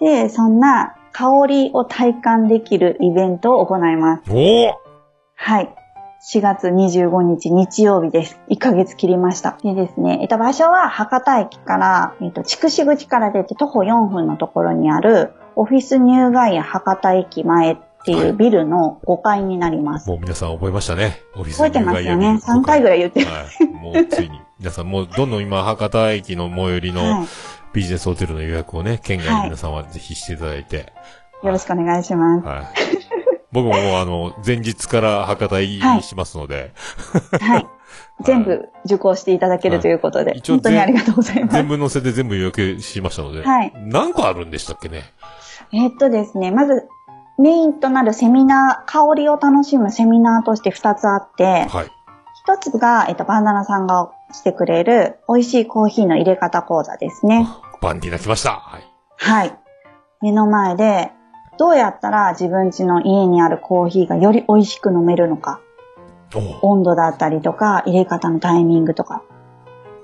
で、そんな香りを体感できるイベントを行います。おーはい。4月25日日曜日です。1ヶ月切りました。でですね、えっと、場所は博多駅から、えっと、筑紫口から出て徒歩4分のところにある、オフィスニューガイア博多駅前っていうビルの5階になります。もう皆さん覚えましたね。オフィス覚えてますよね。3回ぐらい言ってる。はい。もうついに。皆さんもうどんどん今、博多駅の最寄りのはビジネスホテルの予約をね、県外の皆さんはぜひしていただいて。い。よろしくお願いします。はい。僕ももうあの、前日から博多入りしますので、はい。[LAUGHS] 全部受講していただけるということで、一応本当にありがとうございます全。部載せて全部予約しましたので、はい何個あるんでしたっけね？えーっとですね、まず、メインとなるセミナー、香りを楽しむセミナーとして2つあって、はい。一つが、えっと、バンダナさんがしてくれる美味しいコーヒーの入れ方講座ですね。バンディーナ来ました。はい。はい。目の前で、どうやったら自分家の家にあるコーヒーがより美味しく飲めるのか、お温度だったりとか、入れ方のタイミングとか、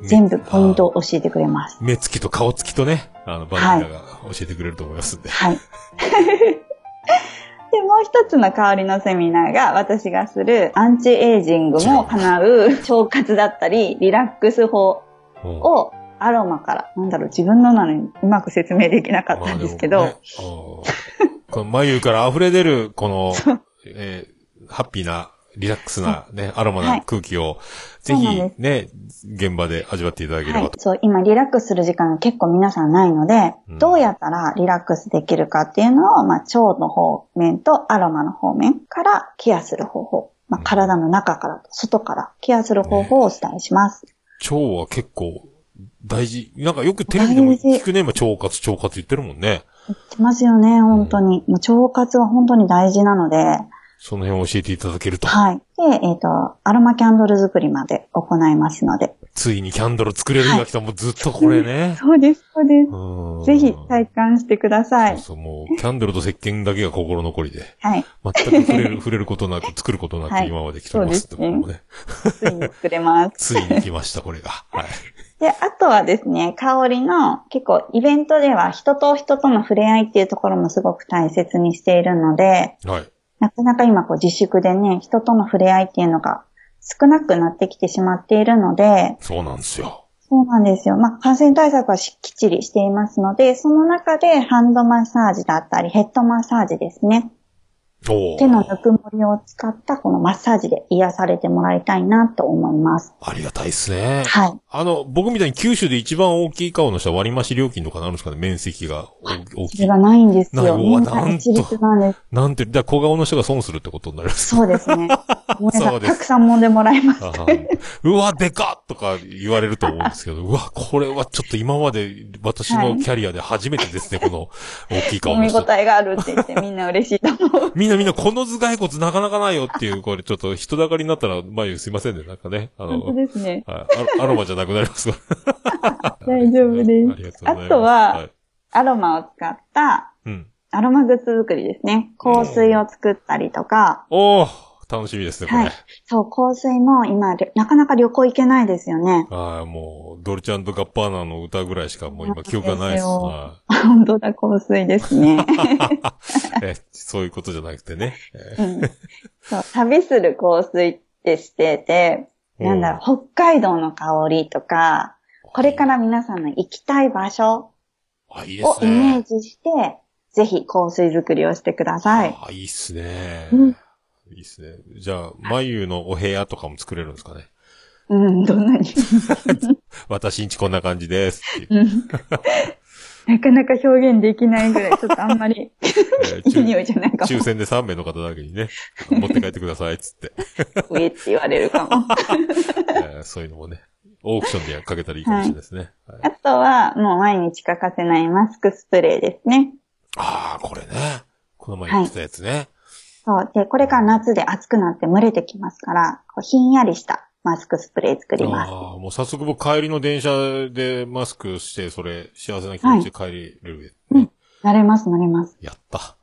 全部ポイントを教えてくれます。目つきと顔つきとね、あの、バンディーナが教えてくれると思いますんで。はい。[LAUGHS] で、もう一つの香りのセミナーが、私がするアンチエイジングも叶う腸活だったり、リラックス法うんをアロマから、なんだろう、自分のなのにうまく説明できなかったんですけど、まあこの眉から溢れ出る、この、えーハッピーな、リラックスなね、アロマな空気を、ぜひね、現場で味わっていただければと。。はいそう、今リラックスする時間が結構皆さんないので、うんどうやったらリラックスできるかっていうのを、まあ、腸の方面とアロマの方面からケアする方法。まあ、体の中からと外からケアする方法をお伝えします。腸は結構大事。なんかよくテレビでも聞くね、今腸活、腸活言ってるもんね。言ってますよね、本当に。もう腸活は本当に大事なので、その辺を教えていただけると。はい。で、えっ、と、アロマキャンドル作りまで行いますので。ついにキャンドル作れる日が来た。もうずっとこれね。[LAUGHS] そうです、そうです。うんぜひ体感してください。そうそう、もう、キャンドルと石鹸だけが心残りで。はい。全く触れる、[LAUGHS] 触れることなく、作ることなくはい今まで来てます。そうですね僕もね。ついに作れます。[LAUGHS] ついに来ました、これが。はい。で、あとはですね、香りの結構イベントでは人と人との触れ合いっていうところもすごく大切にしているので、はい。なかなか今こう自粛でね、人との触れ合いっていうのが少なくなってきてしまっているので、そうなんですよ。そうなんですよ。まあ、感染対策はしきっちりしていますので、その中でハンドマッサージだったり、ヘッドマッサージですね。手のぬくもりを使ったこのマッサージで癒されてもらいたいなと思います。ありがたいですね。はい。あの、僕みたいに九州で一番大きい顔の人は割増料金とかなるんですかね？面積が大大きい。それがないんですよ。ないうわななんとなんです。なんて、じゃあ小顔の人が損するってことになります。そうですね。[LAUGHS] そうですたくさん揉んでもらいます。うわ、でかっとか言われると思うんですけど、[LAUGHS] うわ、これはちょっと今まで私のキャリアで初めてですね、この大きい顔の人。[LAUGHS] 飲み応えがあるって言ってみんな嬉しいと思う。みんなみんなこの頭蓋骨なかなかないよっていう、これちょっと人だかりになったら、前すいませんね、なんかね。あの、本当ですね。はいアアロマじゃなくなります。大丈夫ですありがとうございます。あとははい、アロマを使ったうん。アロマグッズ作りですね。香水を作ったりとか、おー楽しみですね、これ。はいそう、香水も今、なかなか旅行行けないですよね。ああ、もう、ドルチャンとガッパーナの歌ぐらいしかもう今記憶がないです。そうは本当だ、香水ですね。い [LAUGHS] えそういうことじゃなくてね。えうんそう、旅する香水ってしてて、なんだろう、北海道の香りとか、これから皆さんの行きたい場所をすイメーね。ジして、ぜひ香水作りをしてください。あ、いいっすね。うんいいっすね。じゃあ、眉のお部屋とかも作れるんですかね。うん、どんなに。私んちこんな感じですう。うんなかなか表現できないぐらい、ちょっとあんまりえーいい匂いじゃないかも抽。選で3名の方だけにね、持って帰ってくださいっつって。上って言われるかも。えーそういうのもね、オークションでかけたらいいかもしれないですね。はいあとは、もう毎日欠かせないマスクスプレーですね。ああ、これね。この前言ってたやつね。そう。で、これから夏で暑くなって蒸れてきますから、こうひんやりしたマスクスプレー作ります。ああ、もう早速僕帰りの電車でマスクして、それ、幸せな気持ちで帰れる。うん慣れます、慣れます。やった。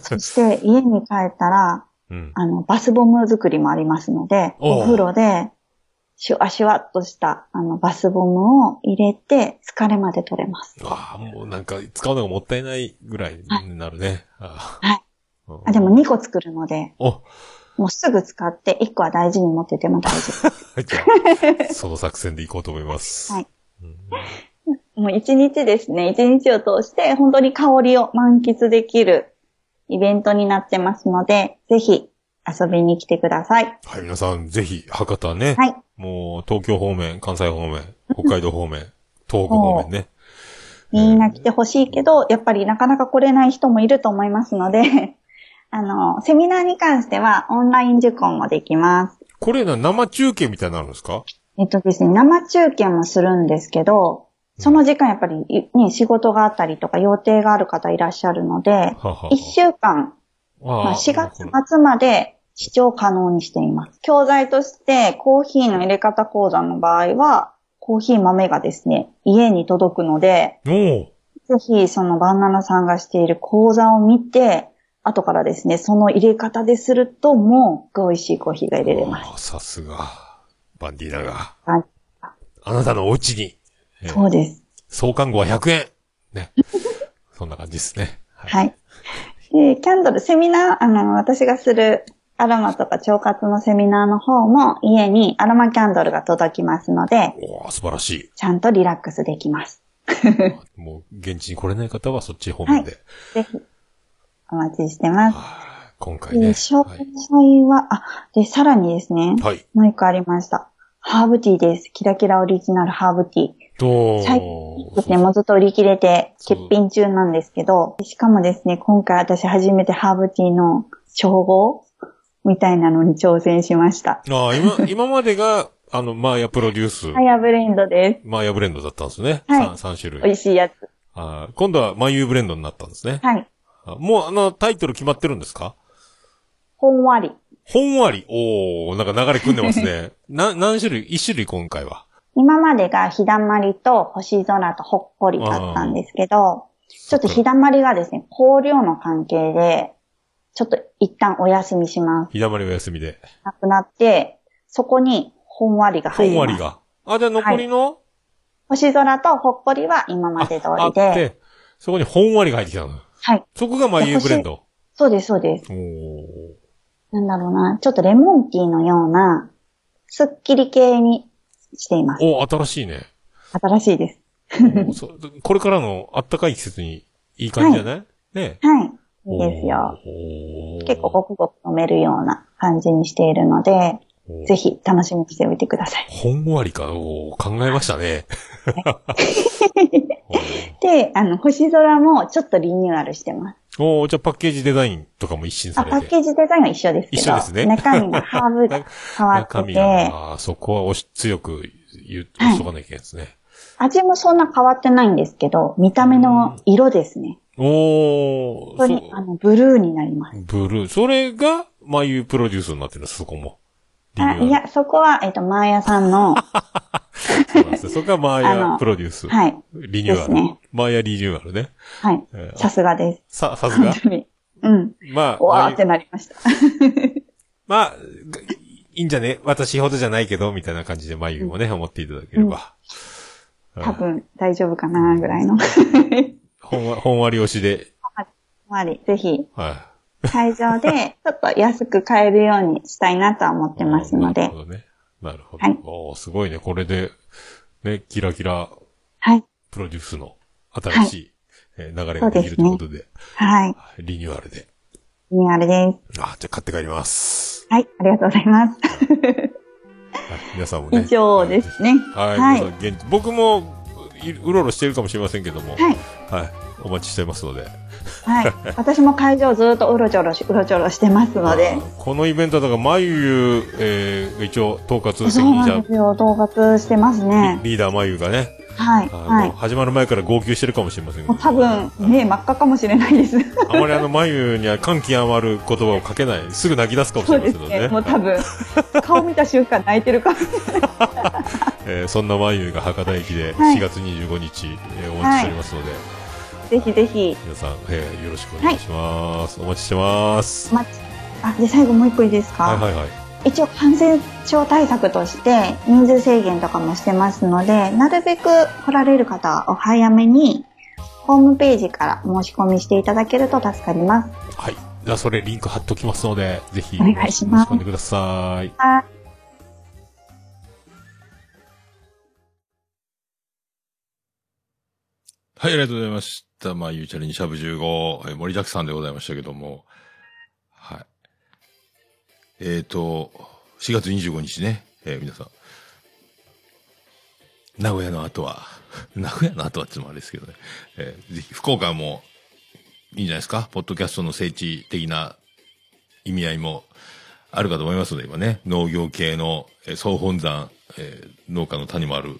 そして、家に帰ったら、うん。あの、バスボム作りもありますので、お風呂で、シュワシュワっとした、あの、バスボムを入れて、疲れまで取れます。ああ、もうなんか使うのがもったいないぐらいになるね。あーはいうんあ、でも2個作るので、お、もうすぐ使って、1個は大事に持ってても大丈 [LAUGHS] じゃあ、その作戦でいこうと思います。はいうん。夫。もう1日ですね、1日を通して、本当に香りを満喫できるイベントになってますので、ぜひ遊びに来てください。はい、皆さん、ぜひ、博多ね。はい。もう、東京方面、関西方面、北海道方面、[LAUGHS] 東北方面ね。みんな来てほしいけど、やっぱりなかなか来れない人もいると思いますので、あの、セミナーに関してはオンライン受講もできます。これな、生中継みたいになるんですか？えっとですね、生中継もするんですけど、その時間やっぱり、いね、仕事があったりとか予定がある方いらっしゃるので、ははは1週間まあ、あ4月末まで視聴可能にしています。教材としてコーヒーの入れ方講座の場合は、コーヒー豆がですね、家に届くので、ぜひそのバンナナさんがしている講座を見て、後からですね、その入れ方でするともう美味しいコーヒーが入れれます。あさすが。バンディーナが。はいあなたのお家に。えーそうです。創刊号は100円。ね。[LAUGHS] そんな感じですね。はい。はい。で、キャンドル、セミナー、あの、私がするアロマとか腸活のセミナーの方も家にアロマキャンドルが届きますので、おー素晴らしい。ちゃんとリラックスできます。[LAUGHS] もう、現地に来れない方はそっち方面で。ぜひ、お待ちしてます。今回ね。で、紹はい介は、あ、で、さらにですね、はい。もう一個ありました。ハーブティーです。キラキラオリジナルハーブティー。と、最近ですね、もうずっと売り切れて欠品中なんですけど、しかもですね、今回私初めてハーブティーの調合みたいなのに挑戦しました。ああ、今、[LAUGHS] 今までが、あの、マーヤプロデュース、ハヤブレンドでマーヤブレンドだったんですね。はい三三種す。美類。味しいやつ。あー今度はマユーブレンドになったんですね。はい。あもう、あの、タイトル決まってるんですか？ほんわり。ほんわり。おー、なんか流れ組んでますね。[LAUGHS] な、何種類？一種類今回は。今までが日だまりと星空とほっこりだったんですけど、ちょっと日だまりがですね、香料の関係で、ちょっと一旦お休みします。日だまりお休みで。なくなって、そこにほんわりがほ入ります。んわりが。あ、じゃあ残りの、星空とほっこりは今まで通あっりで、て、そこにほんわりが入ってきたの。はい。そこがマユーブレンド？そうです、そうです。なんだろうな、ちょっとレモンティーのような、すっきり系にしています。お新しいね。新しいです。これからのあったかい季節にいい感じじゃない、ねはい。いいですよ。結構ごくごく飲めるような感じにしているので、ぜひ楽しみにしておいてください。ほんわりか。考えましたね。[LAUGHS] で、あの、星空もちょっとリニューアルしてます。おーじゃあパッケージデザインとかも一新さあ、パッれて。ケージデザインは一緒ですけど、一緒ですね中身のハーブが [LAUGHS] 変わって中身て、が、あーそこは押し、強く言う、押しとかなきゃいけないですね。味もそんな変わってないんですけど、見た目の色ですね。おー本当に、あの、ブルーになります。ブルー。それが、まゆプロデュースになってるんです、そこも。あいや、そこは、えっと、マーヤさんの、[LAUGHS] そうですねそこがマーヤプロデュース。はい。リニューアル。ねマーヤリニューアルね。はいえ。ーさすがです。さ、さすが？うん。まあ、わーっまあてなりました。まあ、いいんじゃね？私ほどじゃないけど、みたいな感じで眉もね、思っていただければ。多分大丈夫かなぐらいの。ほんわ、ほんわり押しで、まり、ぜひ、は会場で、ちょっと安く買えるようにしたいなとは思ってい。ますのでなるほ、どね。なるほど。はいおーすごいね。これで、ね、キラキラはい。プロデュースの新しい、えー流れができるということで、はい。リニューアルで。リニューアルです。あ、じゃあ買って帰ります。はい。ありがとうございます。はい、皆さんもね。以上ですね。はい。はい現地僕も、いうろうろしてるかもしれませんけども、はい。はい。お待ちしてますので。はい。[LAUGHS] 私も会場ずっとうろちょろし、うろちょろしてますので。このイベントだから、眉、えー、一応、統括責そう任者なんですよ。統括してますね。リーダー眉がね、はい。はい。始まる前から号泣してるかもしれません多分、目真っ赤かもしれないです。[LAUGHS] あまりあの眉には感極まる言葉をかけない、すぐ泣き出すかもしそれませんのでね。もう多分、顔見た瞬間泣いてるかもしれない。[LAUGHS] えーそんな眉が博多駅ではい4月25日、えーお待ちしておりますので、ぜひぜひ。皆さん、えーよろしくお願いします。お待ちしてます。お待ちあ、で、最後もう一個いいですか、はいはいはい。一応感染症対策として人数制限とかもしてますので、なるべく来られる方はお早めにホームページから申し込みしていただけると助かります。はい。じゃあ、それリンク貼っときますので、ぜひ、お願いします申し込んでください。はい。はい、ありがとうございました。まあ、ゆうちゃりにしゃぶ15、え盛りだくさんでございましたけども。はい。えーと、4月25日ね、えー皆さん。名古屋の後は、[LAUGHS] 名古屋の後はってもあれですけどね。えーぜひ、福岡もいいんじゃないですか？ポッドキャストの聖地的な意味合いもあるかと思いますので、今ね、農業系の、えー総本山、えー農家の谷もある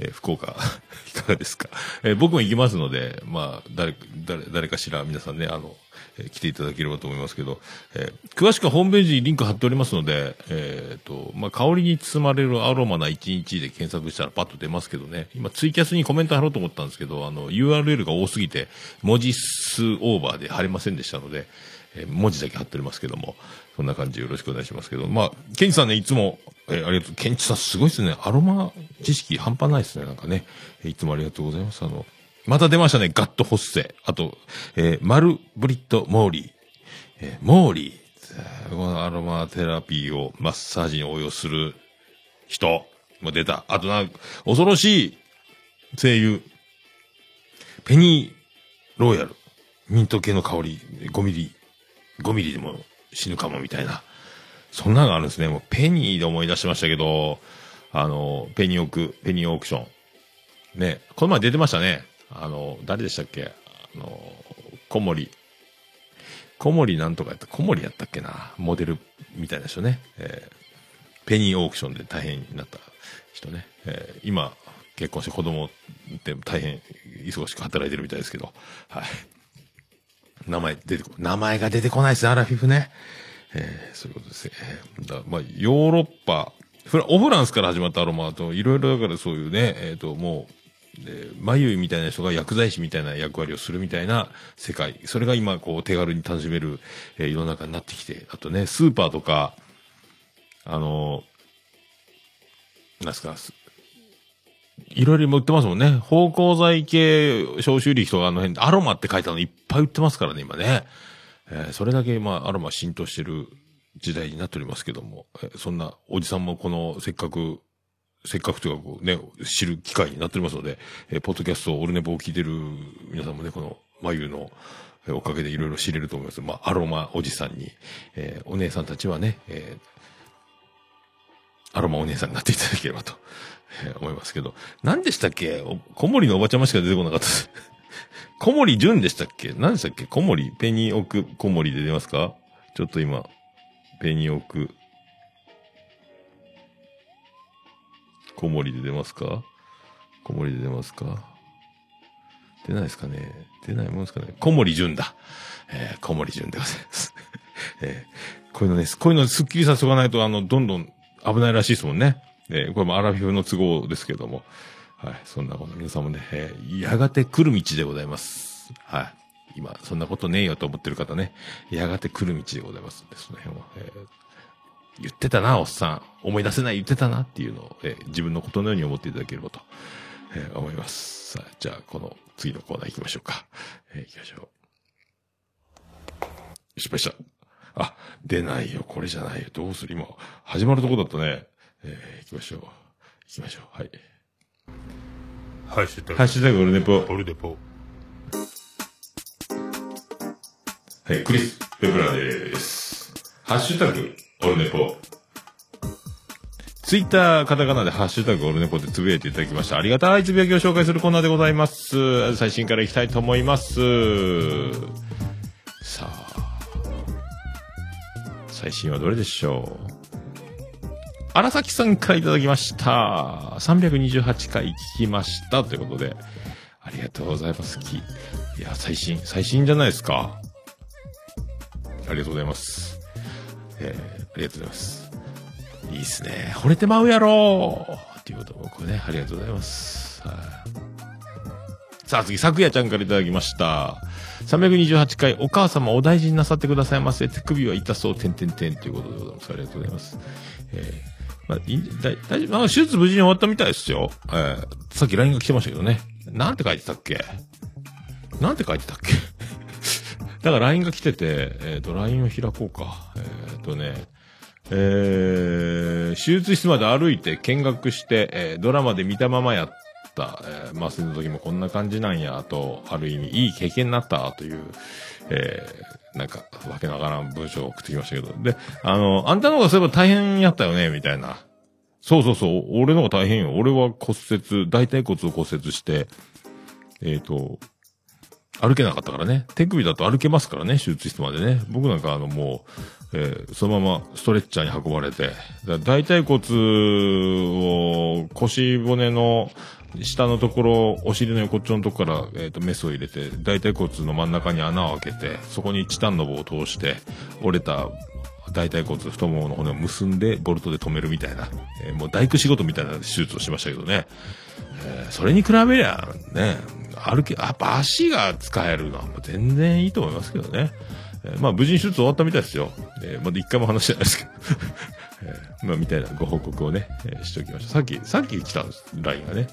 えー福岡、[LAUGHS] いかがですか？えー僕も行きますので、まあ、誰、誰、誰かしら皆さんね、あの、えー来ていただければと思いますけど、え詳しくはホームページにリンク貼っておりますので、えっ、と、まあ、香りに包まれるアロマな一日で検索したらパッと出ますけどね、今ツイキャスにコメント貼ろうと思ったんですけど、あの、URL が多すぎて、文字数オーバーで貼れませんでしたので、え文字だけ貼っておりますけども、そんな感じよろしくお願いしますけど、まあ、ケンチさんね、いつも、えーありがとう。ケンチさんすごいですね。アロマ知識半端ないですね。なんかね。えーいつもありがとうございます。あの、また出ましたね。ガットホッセ。あと、えーマルブリット・モーリー。えーモーリー。このアロマテラピーをマッサージに応用する人も出た。あとなんか、恐ろしい声優。ペニー・ローヤル。ミント系の香り。5ミリ。5ミリでも死ぬかもみたいな。そんなのがあるんですね。もうペニーで思い出しましたけど、あの、ペニーオク、ペニーオークション。ね、この前出てましたね。あの、誰でしたっけ？あの、小森。小森なんとかやった、小森やったっけな？モデルみたいな人ね。えーペニーオークションで大変になった人ね。えー今、結婚して子供って大変忙しく働いてるみたいですけど。はい。名前出てこ、名前が出てこないですね、アラフィフね。えーそういうことですね。だまあ、ヨーロッパ、フラ、オフランスから始まったアロマと、いろいろだからそういうね、えっ、と、もう、えー眉みたいな人が薬剤師みたいな役割をするみたいな世界。それが今、こう、手軽に楽しめる、えー世の中になってきて、あとね、スーパーとか、あのーなんすか、いろいろ売ってますもんね。芳香剤系、消臭力とかあの辺、アロマって書いたのいっぱい売ってますからね、今ね。えーそれだけ、まあ、アロマ浸透してる時代になっておりますけども、えーそんなおじさんもこの、せっかく、せっかくというか、ね、知る機会になっておりますので、えーポッドキャスト、オルネポを聞いてる皆さんもね、この、眉の、おかげでいろいろ知れると思います。まあ、アロマおじさんに、えーお姉さんたちはね、えーアロマお姉さんになっていただければと、えー思いますけど。何でしたっけ？お小森のおばちゃましか出てこなかった。小森純でしたっけ？何でしたっけ？小森ペニオク小森で出ますか？ちょっと今、ペニオク。小森で出ますか？小森で出ますか？出ないですかね？出ないもんですかね？小森純だ。えー小森純でございます。[LAUGHS] えーこういうのね、こういうのスッキリさせとかないと、あの、どんどん危ないらしいですもんね。えーこれもアラフィフの都合ですけども。はい。そんなこと、皆さんもね、えーやがて来る道でございます。はい。今、そんなことねえよと思ってる方ね、やがて来る道でございますんで、その辺は、えー言ってたな、おっさん。思い出せない言ってたなっていうのを、えー自分のことのように思っていただければと、えー思います。さあ、じゃあ、この次のコーナー行きましょうか。えー行きましょう。失敗した。あ、出ないよ。これじゃないよ。どうする？今、始まるとこだったね。えー行きましょう。行きましょう。はい。ハッシュタグハッシュタグオルネポ。オルデポはい、クリス・ペプラです。ハッシュタグ、オルネポ。ツイッター、カタカナでハッシュタグ、オルネポでつぶやいていただきました。ありがたいつぶやきを紹介するコーナーでございます。最新からいきたいと思います。さあ、最新はどれでしょう？荒崎さんからいただきました。328回聞きました。ということで、ありがとうございます。きいや、最新、最新じゃないですか。ありがとうございます。えー、ありがとうございます。いいっすね。惚れてまうやろっていうことも、これね、ありがとうございます。はい。さあ次、昨夜ちゃんからいただきました。328回、お母様お大事になさってくださいませ。手首は痛そう、てんてんてんということでございます。ありがとうございます。えー、まあ、い大丈夫。なんか手術無事に終わったみたいですよ。えー、さっき LINE が来てましたけどね。なんて書いてたっけ？なんて書いてたっけ？[LAUGHS] だから LINE が来てて、えっ、と、LINE を開こうか。えっ、とね、えー、手術室まで歩いて見学して、えードラマで見たままやった、えー、麻酔の時もこんな感じなんや、と、ある意味いい経験になった、という、えー、なんか、わけのわからん文章を送ってきましたけど。で、あの、あんたの方がそういえば大変やったよね、みたいな。そうそうそう、俺の方が大変よ。俺は骨折、大腿骨を骨折して、えっ、と、歩けなかったからね。手首だと歩けますからね、手術室までね。僕なんかあのもう、えーそのままストレッチャーに運ばれて、だ大腿骨を腰骨の下のところ、お尻の横っちょのところから、えっ、と、メスを入れて、大腿骨の真ん中に穴を開けて、そこにチタンの棒を通して、折れた大腿骨、太ももの骨を結んで、ボルトで止めるみたいな、えーもう大工仕事みたいな手術をしましたけどね。えーそれに比べりゃ、ね、歩け、やっぱ足が使えるのは全然いいと思いますけどね。えーまあ無事に手術終わったみたいですよ。えーまだ一回も話してないですけど。えーまあみたいなご報告をね、えーしておきました。さっき、さっき来たんです、LINE がね。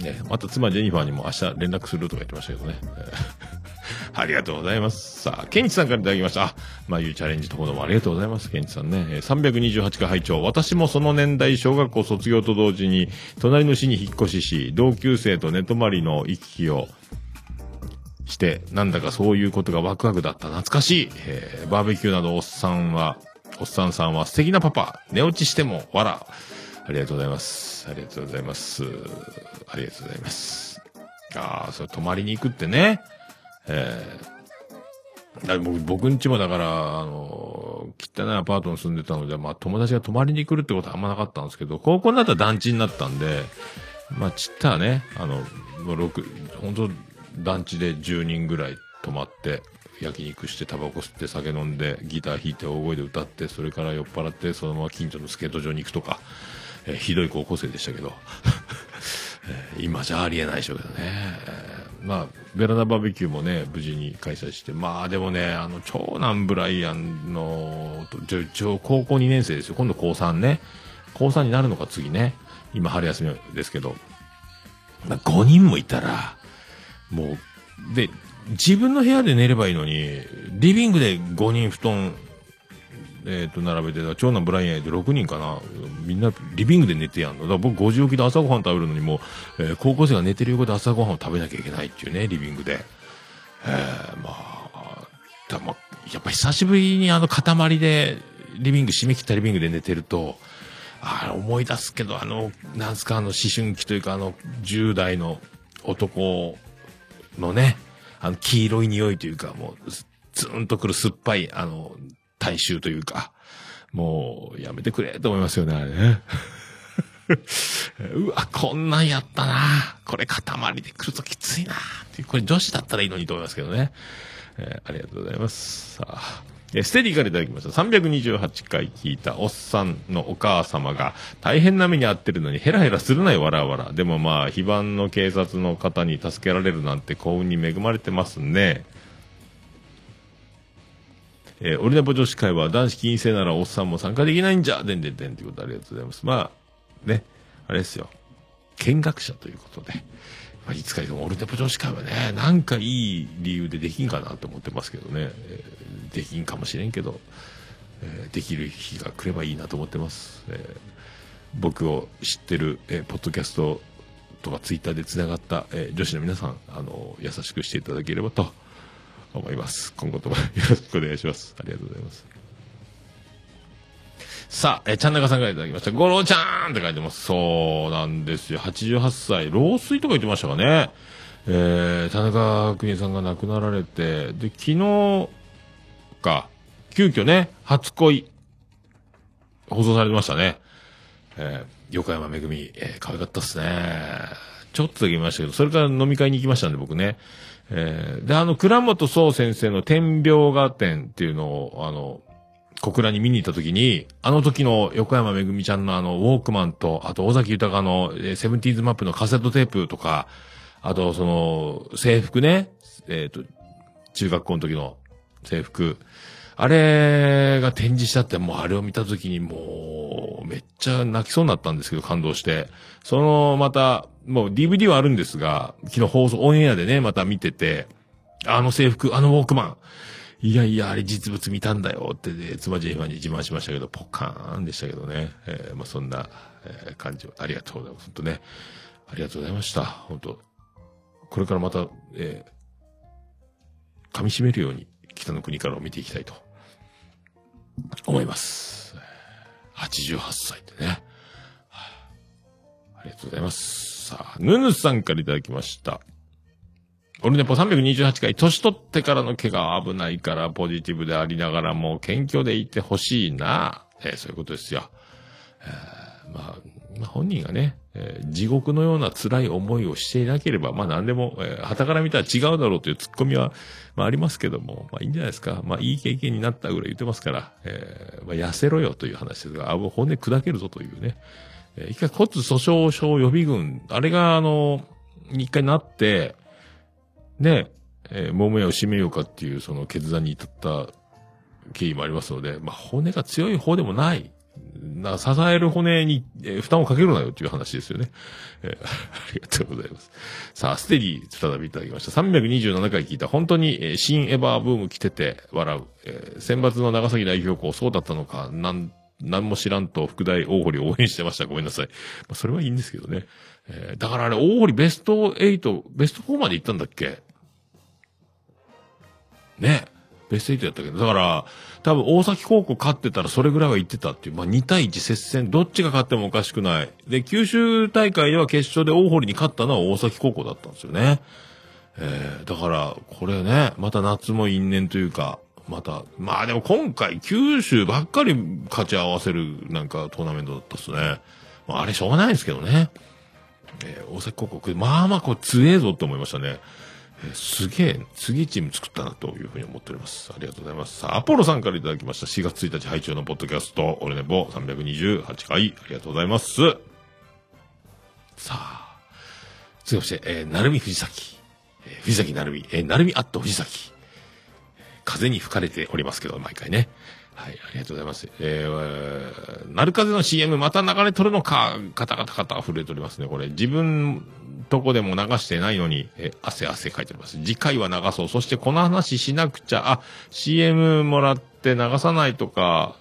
ね、また妻ジェニファーにも明日連絡するとか言ってましたけどね。[LAUGHS] ありがとうございます。さあ、ケンチさんからいただきました。あ、まあいうチャレンジともどもありがとうございます、ケンチさんね。え328回拝聴私もその年代、小学校卒業と同時に、隣の市に引っ越しし、同級生と寝泊まりの行き来をして、なんだかそういうことがワクワクだった。懐かしい。えーバーベキューなどおっさんは、おっさんさんは素敵なパパ。寝落ちしても、わら。ありがとうございます。ありがとうございます。ありがとうございます。ああ、それ泊まりに行くってね。えー僕、んちもだから、あの、汚いアパートに住んでたので、まあ友達が泊まりに来るってことはあんまなかったんですけど、高校になったら団地になったんで、まあちったらね、あの、もう六、本当団地で10人ぐらい泊まって、焼肉して、タバコ吸って、酒飲んで、ギター弾いて、大声で歌って、それから酔っ払って、そのまま近所のスケート場に行くとか、えーひどい高校生でしたけど、[LAUGHS] えー今じゃありえないでしょうけどね。えーまあ、ベランダバーベキューもね、無事に開催して、まあでもね、あの、長男ブライアンの、ちょ、高校2年生ですよ。今度高3ね。高3になるのか次ね。今春休みですけど。まあ、5人もいたら、もう、で、自分の部屋で寝ればいいのに、リビングで5人布団、えっ、と、並べて、長男ブライアンで6人かな。みんなリビングで寝てやんの。だから僕5時起きで朝ごはん食べるのにもう、えー高校生が寝てる横で朝ごはんを食べなきゃいけないっていうね、リビングで。えーまあ、だま、やっぱ久しぶりにあの塊で、リビング、締め切ったリビングで寝てると、あ思い出すけど、あの、なんすか、あの、思春期というか、あの、10代の男のね、あの、黄色い匂いというか、もう、ずーんとくる酸っぱい、あの、大衆というか、もう、やめてくれと思いますよね、あれね。[LAUGHS] うわ、こんなんやったなこれ塊で来るときついなっていうこれ女子だったらいいのにと思いますけどね。えーありがとうございます。さあ。えーステディからいただきました。328回聞いたおっさんのお母様が大変な目に遭ってるのにヘラヘラするなよ、わらわら。でもまあ、非番の警察の方に助けられるなんて幸運に恵まれてますね。えー、オルネポ女子会は男子禁制ならおっさんも参加できないんじゃでんでんでんということありがとうございます。まあ、ね、あれですよ。見学者ということで。まあ、いつかでもオルネポ女子会はね、なんかいい理由でできんかなと思ってますけどね。えーできんかもしれんけど、えーできる日が来ればいいなと思ってます。えー僕を知ってる、えーポッドキャストとかツイッターで繋がった、えー女子の皆さん、あの、優しくしていただければと思います。今後ともよろしくお願いします。ありがとうございます。さあ、えー、ちゃんなかさんからいただきました。ゴロちゃんって書いてます。そうなんですよ。88歳。老衰とか言ってましたかね。えー、田中邦衛さんが亡くなられて、で、昨日か、急遽ね、初恋、放送されてましたね。えー横山めぐみ、えー可愛かったっすね。ちょっとだけ見ましたけど、それから飲み会に行きましたんで、僕ね。えーで、あの、倉本総先生の天描画展っていうのを、あの、小倉に見に行った時に、あの時の横山めぐみちゃんのあの、ウォークマンと、あと、尾崎豊の、えーセブンティーズマップのカセットテープとか、あと、その、制服ね、えっ、と、中学校の時の制服。あれが展示したって、もうあれを見た時にもう、めっちゃ泣きそうになったんですけど、感動して。その、また、もう DVD はあるんですが、昨日放送、オンエアでね、また見てて、あの制服、あのウォークマン。いやいや、あれ実物見たんだよってね、妻ジェイファンに自慢しましたけど、ポカーンでしたけどね。えーまあそんな、えー感じを、ありがとうございます。本当ね。ありがとうございました。本当これからまた、えー噛み締めるように、北の国からを見ていきたいと、思います。88歳でね。ありがとうございます。さあ、ヌヌさんからいただきました。オルネポ328回、年取ってからの怪我は危ないからポジティブでありながらも謙虚でいてほしいな。えーそういうことですよ。えーまあ、まあ、本人がね、えー地獄のような辛い思いをしていなければ、まあ何でも、えー、旗から見たら違うだろうというツッコミは、まあありますけども、まあいいんじゃないですか。まあいい経験になったぐらい言ってますから、えーまあ痩せろよという話ですが、あ、もう骨砕けるぞというね。えー一回骨粗鬆症予備軍、あれがあの、一回なって、ね、えー桃屋を締めようかっていうその決断に至った経緯もありますので、まあ骨が強い方でもない。な、支える骨に、えー負担をかけるなよっていう話ですよね。えー [LAUGHS] ありがとうございます。さあ、ステディ、再びいただきました。327回聞いた。本当に、えー新エヴァーブーム来てて笑う。えー選抜の長崎代表校、そうだったのか、なん、なんも知らんと、副大大堀応援してました。ごめんなさい。まあ、それはいいんですけどね。えーだからあれ、大堀ベスト8、ベスト4まで行ったんだっけ？ね。ベスト8やったけど。だから、多分大崎高校勝ってたらそれぐらいは行ってたっていう。まあ、2対1接戦、どっちが勝ってもおかしくない。で、九州大会では決勝で大堀に勝ったのは大崎高校だったんですよね。えー、だから、これね、また夏も因縁というか、また、まあでも今回九州ばっかり勝ち合わせるなんかトーナメントだったっすね。まああれしょうがないですけどね。えー大崎高校、まあまあこれ強えぞって思いましたね。すげえ、すげえチーム作ったなというふうに思っております。ありがとうございます。さあ、アポロさんからいただきました。4月1日配聴のポッドキャスト、俺ねぼ328回、ありがとうございます。さあ、続きまして、えー、なるみ藤崎。えー藤崎なるみ、えー、なるみアット藤崎。風に吹かれておりますけど、毎回ね。はい、ありがとうございます。えー、なる風の CM また流れとるのか、カタカタカタ震えておりますね。これ、自分とこでも流してないのに、え汗汗書いております。次回は流そう。そしてこの話しなくちゃ、あ、CM もらって流さないとか、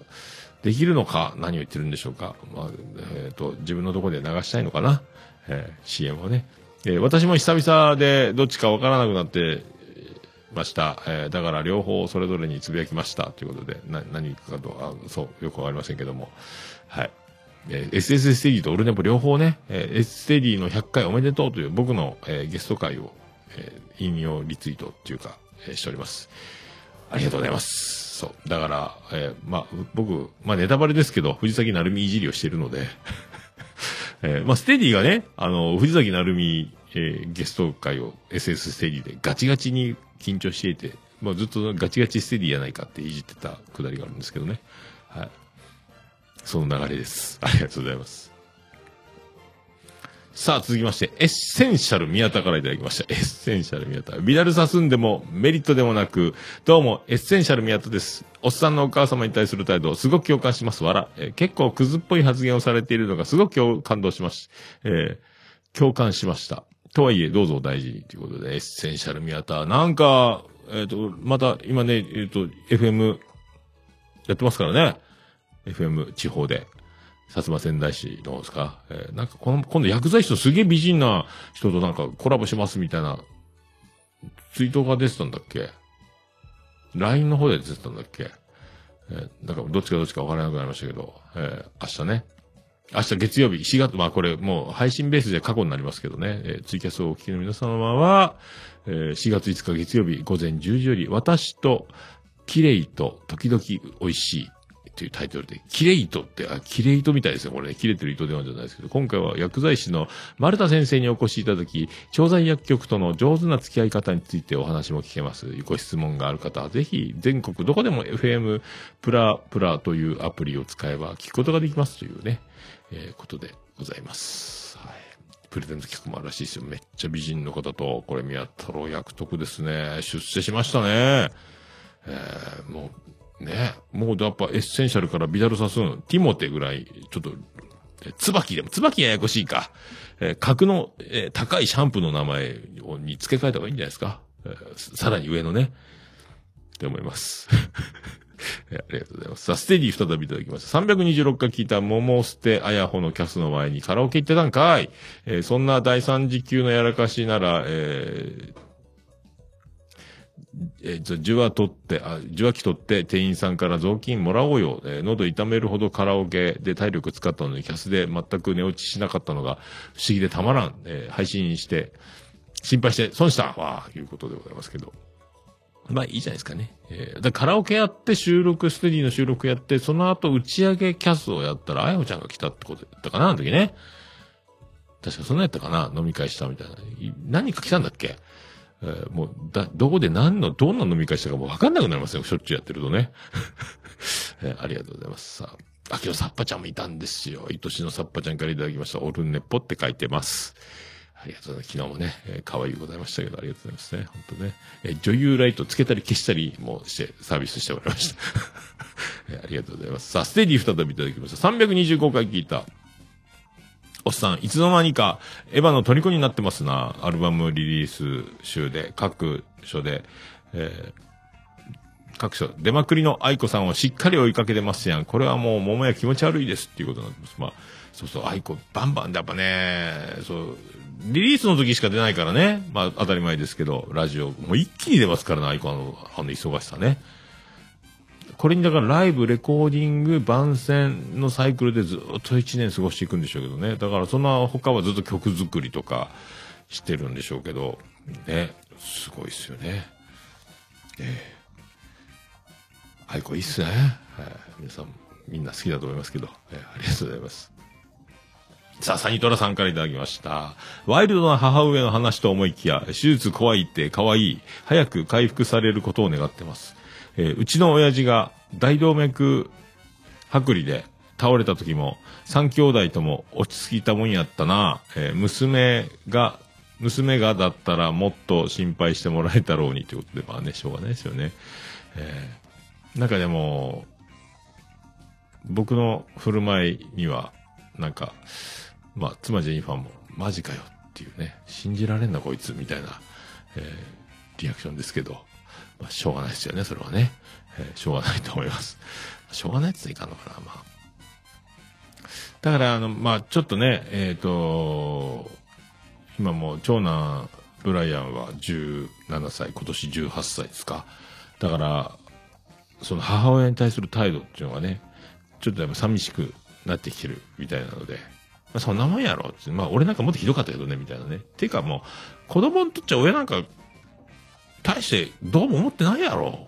できるのか、何を言ってるんでしょうか。まあ、えっ、と、自分のとこで流したいのかな。えー CM をね。えー私も久々でどっちかわからなくなってました。えーだから両方それぞれにつぶやきました。ということで、な、何かと、あそう、よくわかりませんけども。はい。えー SSSD とオルネポ両方ね、えー、SSD の100回おめでとうという僕の、えーゲスト会を、えー引用リツイートっていうか、えーしております。ありがとうございます。そう。だから、えーまあ、僕、まあネタバレですけど、藤崎成美いじりをしているので、えーまあ、ステディがね、あの、藤崎成美、えーゲスト会を SS ステディでガチガチに緊張していて、まあ、ずっとガチガチステディやないかっていじってたくだりがあるんですけどね。はい。その流れです。[LAUGHS] ありがとうございます。さあ、続きまして、エッセンシャル宮田からいただきました。エッセンシャル宮田。ビダルサスーンでもメリットでもなく、どうも、エッセンシャル宮田です。おっさんのお母様に対する態度、すごく共感します。わら。えー結構クズっぽい発言をされているのがすごく感動しまし、えー共感しました。とはいえ、どうぞお大事にということで、エッセンシャル宮田。なんか、えっ、と、また、今ね、えっ、と、FM、やってますからね。FM 地方で。薩摩仙台市のですか、えーなんかこの、今度薬剤師とすげえ美人な人となんかコラボしますみたいな、ツイートが出てたんだっけ ?LINE の方で出てたんだっけ？えーなんかどっちかどっちか分からなくなりましたけど、えー明日ね。明日月曜日、4月、まあこれもう配信ベースで過去になりますけどね、えーツイキャスをお聞きの皆様は、えー4月5日月曜日午前10時より、私と、キレイと時々美味しいっていうタイトルで、キレイトって、あ、キレイトみたいですね。これね、切れてる糸電話じゃないですけど、今回は薬剤師の丸田先生にお越しいただき、調剤薬局との上手な付き合い方についてお話も聞けます。ご質問がある方は、ぜひ、全国どこでも FM プラプラというアプリを使えば聞くことができますというね、えーことでございます。はい。プレゼント企画もあるらしいですよ。めっちゃ美人の方と、これ宮太郎役得ですね。出世しましたね。えーもう、ね、もうやっぱエッセンシャルからビダルサスーン、ティモテぐらい、ちょっと、えー椿でも、椿ややこしいか。えー格の、えー高いシャンプーの名前に付け替えた方がいいんじゃないですか。えーさらに上のね。って思います。えありがとうございます。さあ、ステディ再びいただきました。326回聞いた桃捨てあやほのキャスの前にカラオケ行ってたんかい。えーそんな第三次級のやらかしなら、えーえー、じゃ、受話取って、あ、受話器取って店員さんから雑巾もらおうよ。えー喉痛めるほどカラオケで体力使ったのにキャスで全く寝落ちしなかったのが不思議でたまらん。えー配信して、心配して損したわあ、いうことでございますけど。まあいいじゃないですかね。えー、だカラオケやって収録、ステディの収録やって、その後打ち上げキャスをやったら、あやほちゃんが来たってことだったかな、あの時ね。確かそんなやったかな、飲み会したみたいな。何か来たんだっけ？えーもう、だ、どこで何の、どんな飲み会したかもうわかんなくなりますよ、しょっちゅうやってるとね。[LAUGHS] えーありがとうございます。さあ、あきのさっぱちゃんもいたんですよ。愛しのさっぱちゃんからいただきました。オルネポって書いてます。ありがとうございます。昨日もね、えー可愛いございましたけど、ありがとうございますね。本当ね。えー女優ライトつけたり消したりもして、サービスしてもらいました。[LAUGHS] えーありがとうございます。さあ、ステディ再びいただきました。325回聞いた。おっさん、いつの間にか、エヴァの虜になってますな。アルバムリリース週で、各所で、えー各所、出まくりの愛子さんをしっかり追いかけてますやん。これはもう、桃屋気持ち悪いですっていうことになってます。まあ、そうそう、愛子、バンバンでやっぱね、そう、リリースの時しか出ないからね。まあ、当たり前ですけど、ラジオ、もう一気に出ますからね、愛子あの、あの忙しさね。これにだからライブ、レコーディング、番宣のサイクルでずっと一年過ごしていくんでしょうけどね。だからその他はずっと曲作りとかしてるんでしょうけど、ね、すごいですよね。ええ愛子いいっすね。はい。皆さん、みんな好きだと思いますけど、ええありがとうございます。さあ、サニトラさんからいただきました。ワイルドな母上の話と思いきや、手術怖いって可愛い。早く回復されることを願ってます。えーうちの親父が大動脈剥離で倒れた時も、三兄弟とも落ち着いたもんやったな。えー娘が、娘がだったらもっと心配してもらえたろうにということで、まあね、しょうがないですよね。えーなんかでも、僕の振る舞いには、なんか、まあ、妻ジェニファーも、マジかよっていうね、信じられんなこいつ、みたいな、えーリアクションですけど、まあ、しょうがないですよね、それはね。えーしょうがないと思います。しょうがないって言ったらいかんのかな、まあ。だから、あの、まあ、ちょっとね、えっ、と、今も長男、ブライアンは17歳、今年18歳ですか。だから、その母親に対する態度っていうのがね、ちょっとやっぱ寂しくなってきてるみたいなので、まあ、そんなもんやろって、まあ俺なんかもっとひどかったけどね、みたいなね。ていうかもう、子供にとっちゃ親なんか、大してどうも思ってないやろ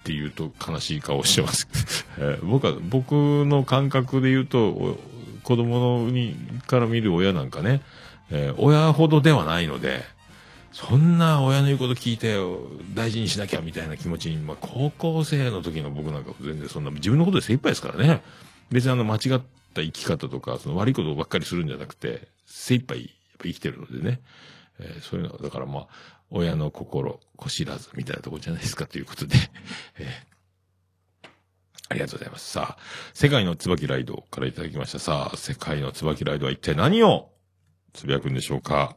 って言うと悲しい顔してます。[LAUGHS] えー僕は、僕の感覚で言うと、子供のにから見る親なんかね、えー親ほどではないので、そんな親の言うこと聞いて大事にしなきゃみたいな気持ちに、まあ、高校生の時の僕なんか全然そんな自分のことで精一杯ですからね。別にあの間違った生き方とか、その悪いことばっかりするんじゃなくて、精一杯やっぱ生きてるのでね。えーそういうのは、だからまあ、親の心、こ知らずみたいなとこじゃないですかということで、えーありがとうございます。さあ、世界の椿ライドからいただきました。さあ、世界の椿ライドは一体何をつぶやくんでしょうか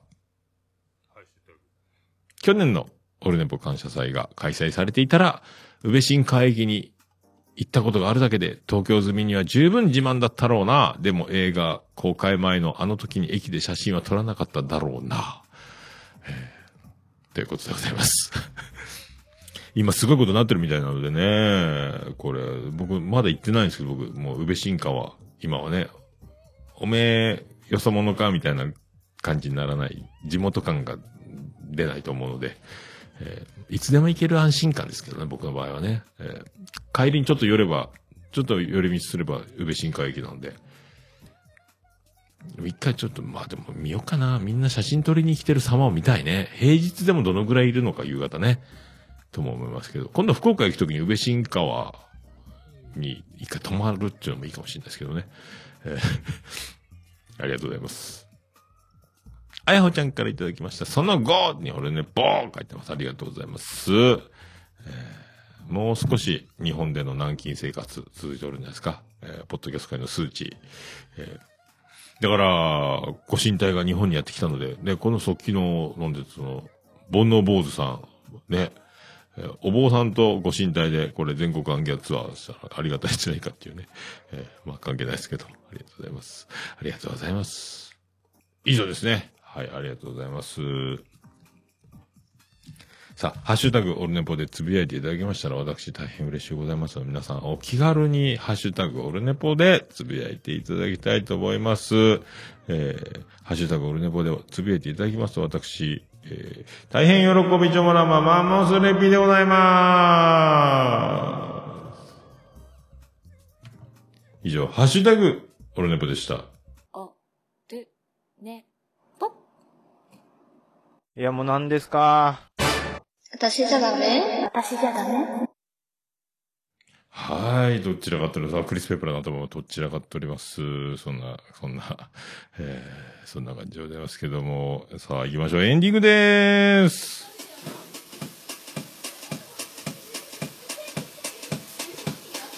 去年のオルネポ感謝祭が開催されていたら、宇部新海駅に行ったことがあるだけで、東京済みには十分自慢だったろうな。でも映画公開前のあの時に駅で写真は撮らなかっただろうな。えーということでございます。[LAUGHS] 今すごいことになってるみたいなのでね、これ、僕まだ行ってないんですけど、僕、もう宇部新川、今はね、おめえ、よそ者かみたいな感じにならない、地元感が出ないと思うので、えーいつでも行ける安心感ですけどね、僕の場合はね。えー帰りにちょっと寄れば、ちょっと寄り道すれば、宇部新川駅なんで。一回ちょっと、まあでも見ようかな。みんな写真撮りに来てる様を見たいね。平日でもどのぐらいいるのか、夕方ね。とも思いますけど。今度福岡行くときに宇部新川に一回泊まるっていうのもいいかもしれないですけどね。えー [LAUGHS] ありがとうございます。あやほちゃんからいただきました。その後に俺ね、ボー書いてます。ありがとうございます。えーもう少し日本での軟禁生活続いておるんじゃないですか。えーポッドキャスト界の数値。えーだから、ご神体が日本にやってきたので、ね、この速記の飲んでその、煩悩坊主さん、ね、えーお坊さんとご神体で、これ全国アンギャツアーしたらありがたいんじゃないかっていうね。えーまあ関係ないですけど、ありがとうございます。ありがとうございます。以上ですね。はい、ありがとうございます。さあ、ハッシュタグオルネポでつぶやいていただきましたら私大変嬉しいございますの皆さんお気軽にハッシュタグオルネポでつぶやいていただきたいと思います。えー、ハッシュタグオルネポでつぶやいていただきますと私、えー大変喜びちょもらまマンモスレピでございまーす。以上、ハッシュタグ、オルネポでした。いや、もう何ですか？私じゃダメ？私じゃダメ？はい、どちらかというと、クリス・ペプラの頭もどちらかっております。そんな、そんな、えー、そんな感じでございますけども、さあ行きましょう、エンディングでーす。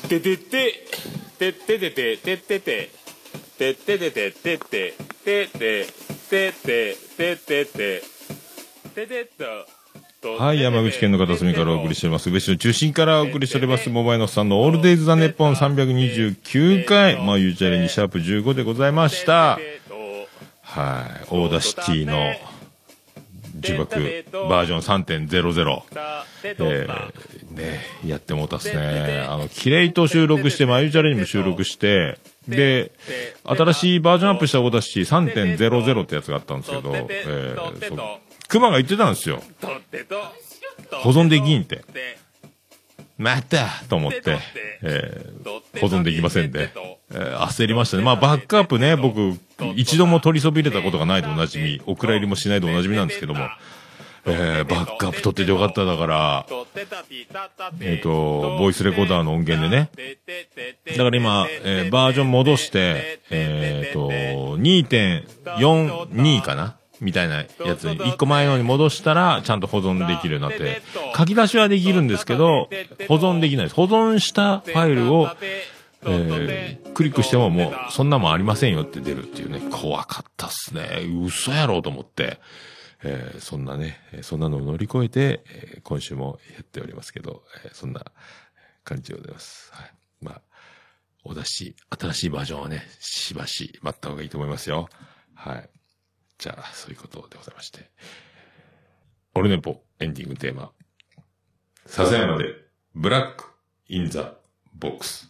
ててて、てててて、ててて、てててて、ててて、てててて、てててて、はい、山口県の片隅からお送りしております。宇部市の中心からお送りしております。モバイルのさんのオールデイズ・ザ・ネッポン329回、まあ、ゆうちゃれにシャープ15でございました。はい、オーダーシティの呪縛バージョン3.00。えー、ね、やってもうたっすね。あの、キレイと収録して、まゆちゃれにも収録して、で、新しいバージョンアップした Audacity 3.00ってやつがあったんですけど、えー、そう熊が言ってたんですよ。保存できんって。またと思って、えー、保存できませんで、えー焦りましたね。まあ、バックアップね、僕、一度も取りそびれたことがないとおなじみ、お蔵入りもしないとおなじみなんですけども、えー、バックアップ取っててよかっただから、えっ、と、ボイスレコーダーの音源でね、だから今、えーバージョン戻して、えっ、と、2.42かなみたいなやつに、1個前のに戻したら、ちゃんと保存できるようになって、書き出しはできるんですけど、保存できないです。保存したファイルを、えークリックしてももう、そんなもんありませんよって出るっていうね、怖かったっすね。嘘やろうと思って。えーそんなね、えーそんなのを乗り越えて、えー今週もやっておりますけど、えーそんな感じでございます。はい。まあ、お出し、新しいバージョンはね、しばし待った方がいいと思いますよ。はい。じゃあ、そういうことでございまして。オルネポエンディングテーマ。笹山で、 Black in the Box。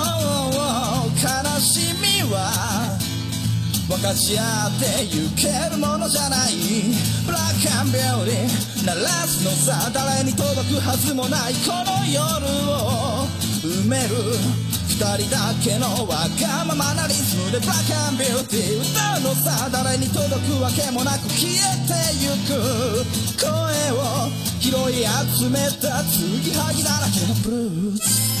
悲しみは分かち合ってゆけるものじゃない。ブラックアン。ビューティー鳴らすのさ誰に届くはずもないこの夜を埋める。二人だけのわがままなリズムでブラックアンビューティー歌うのさ誰に届くわけもなく消えてゆく。声を拾い集めた継ぎはぎだらけのブルース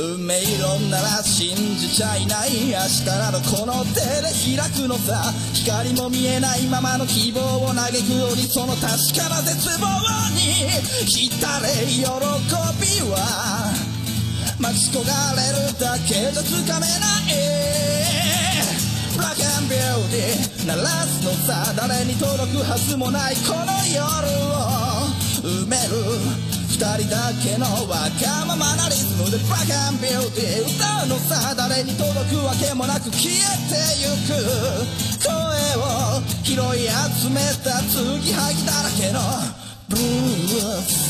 運命論なら信じちゃいない明日などこの手で開くのさ。光も見えないままの希望を嘆くよりその確かな絶望に浸れ喜びは待ち焦がれるだけじゃつかめないブラックアンビューティー鳴らすのさ。誰に届くはずもないこの夜を埋める。二人だけのわがままなリズムでバカンビューティー歌うのさ誰に届くわけもなく消えてゆく声を拾い集めた継ぎはぎだらけのブルー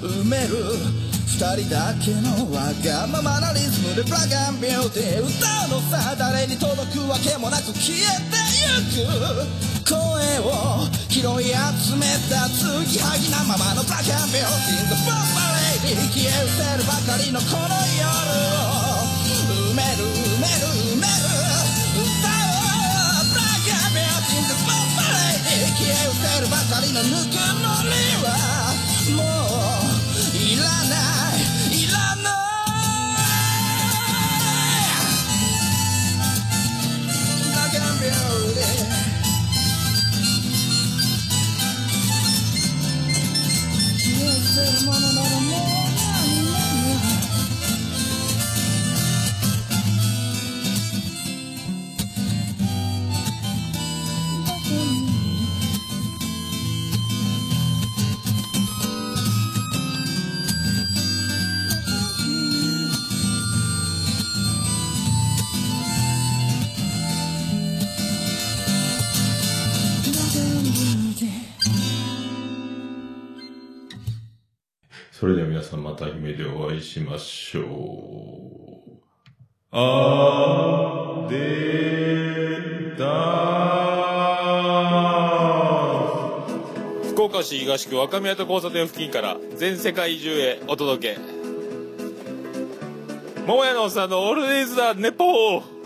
埋める二人だけのわがままなリズムでブラックアンビューティー歌うのさ誰に届くわけもなく消えてゆく。声を拾い集めた継ぎはぎなままのブラックアンビューティー The Bomb Lady 消え失せるばかりのこの夜を埋める埋める埋める歌おうブラックアンビューティー The Bomb Lady 消え失せるばかりのぬくもりは。さんまた夢でお会いしましょう。あーでだ福岡市東区若宮と交差点付近から全世界中へお届け。桃屋のおっさんのオールディーズだネポー。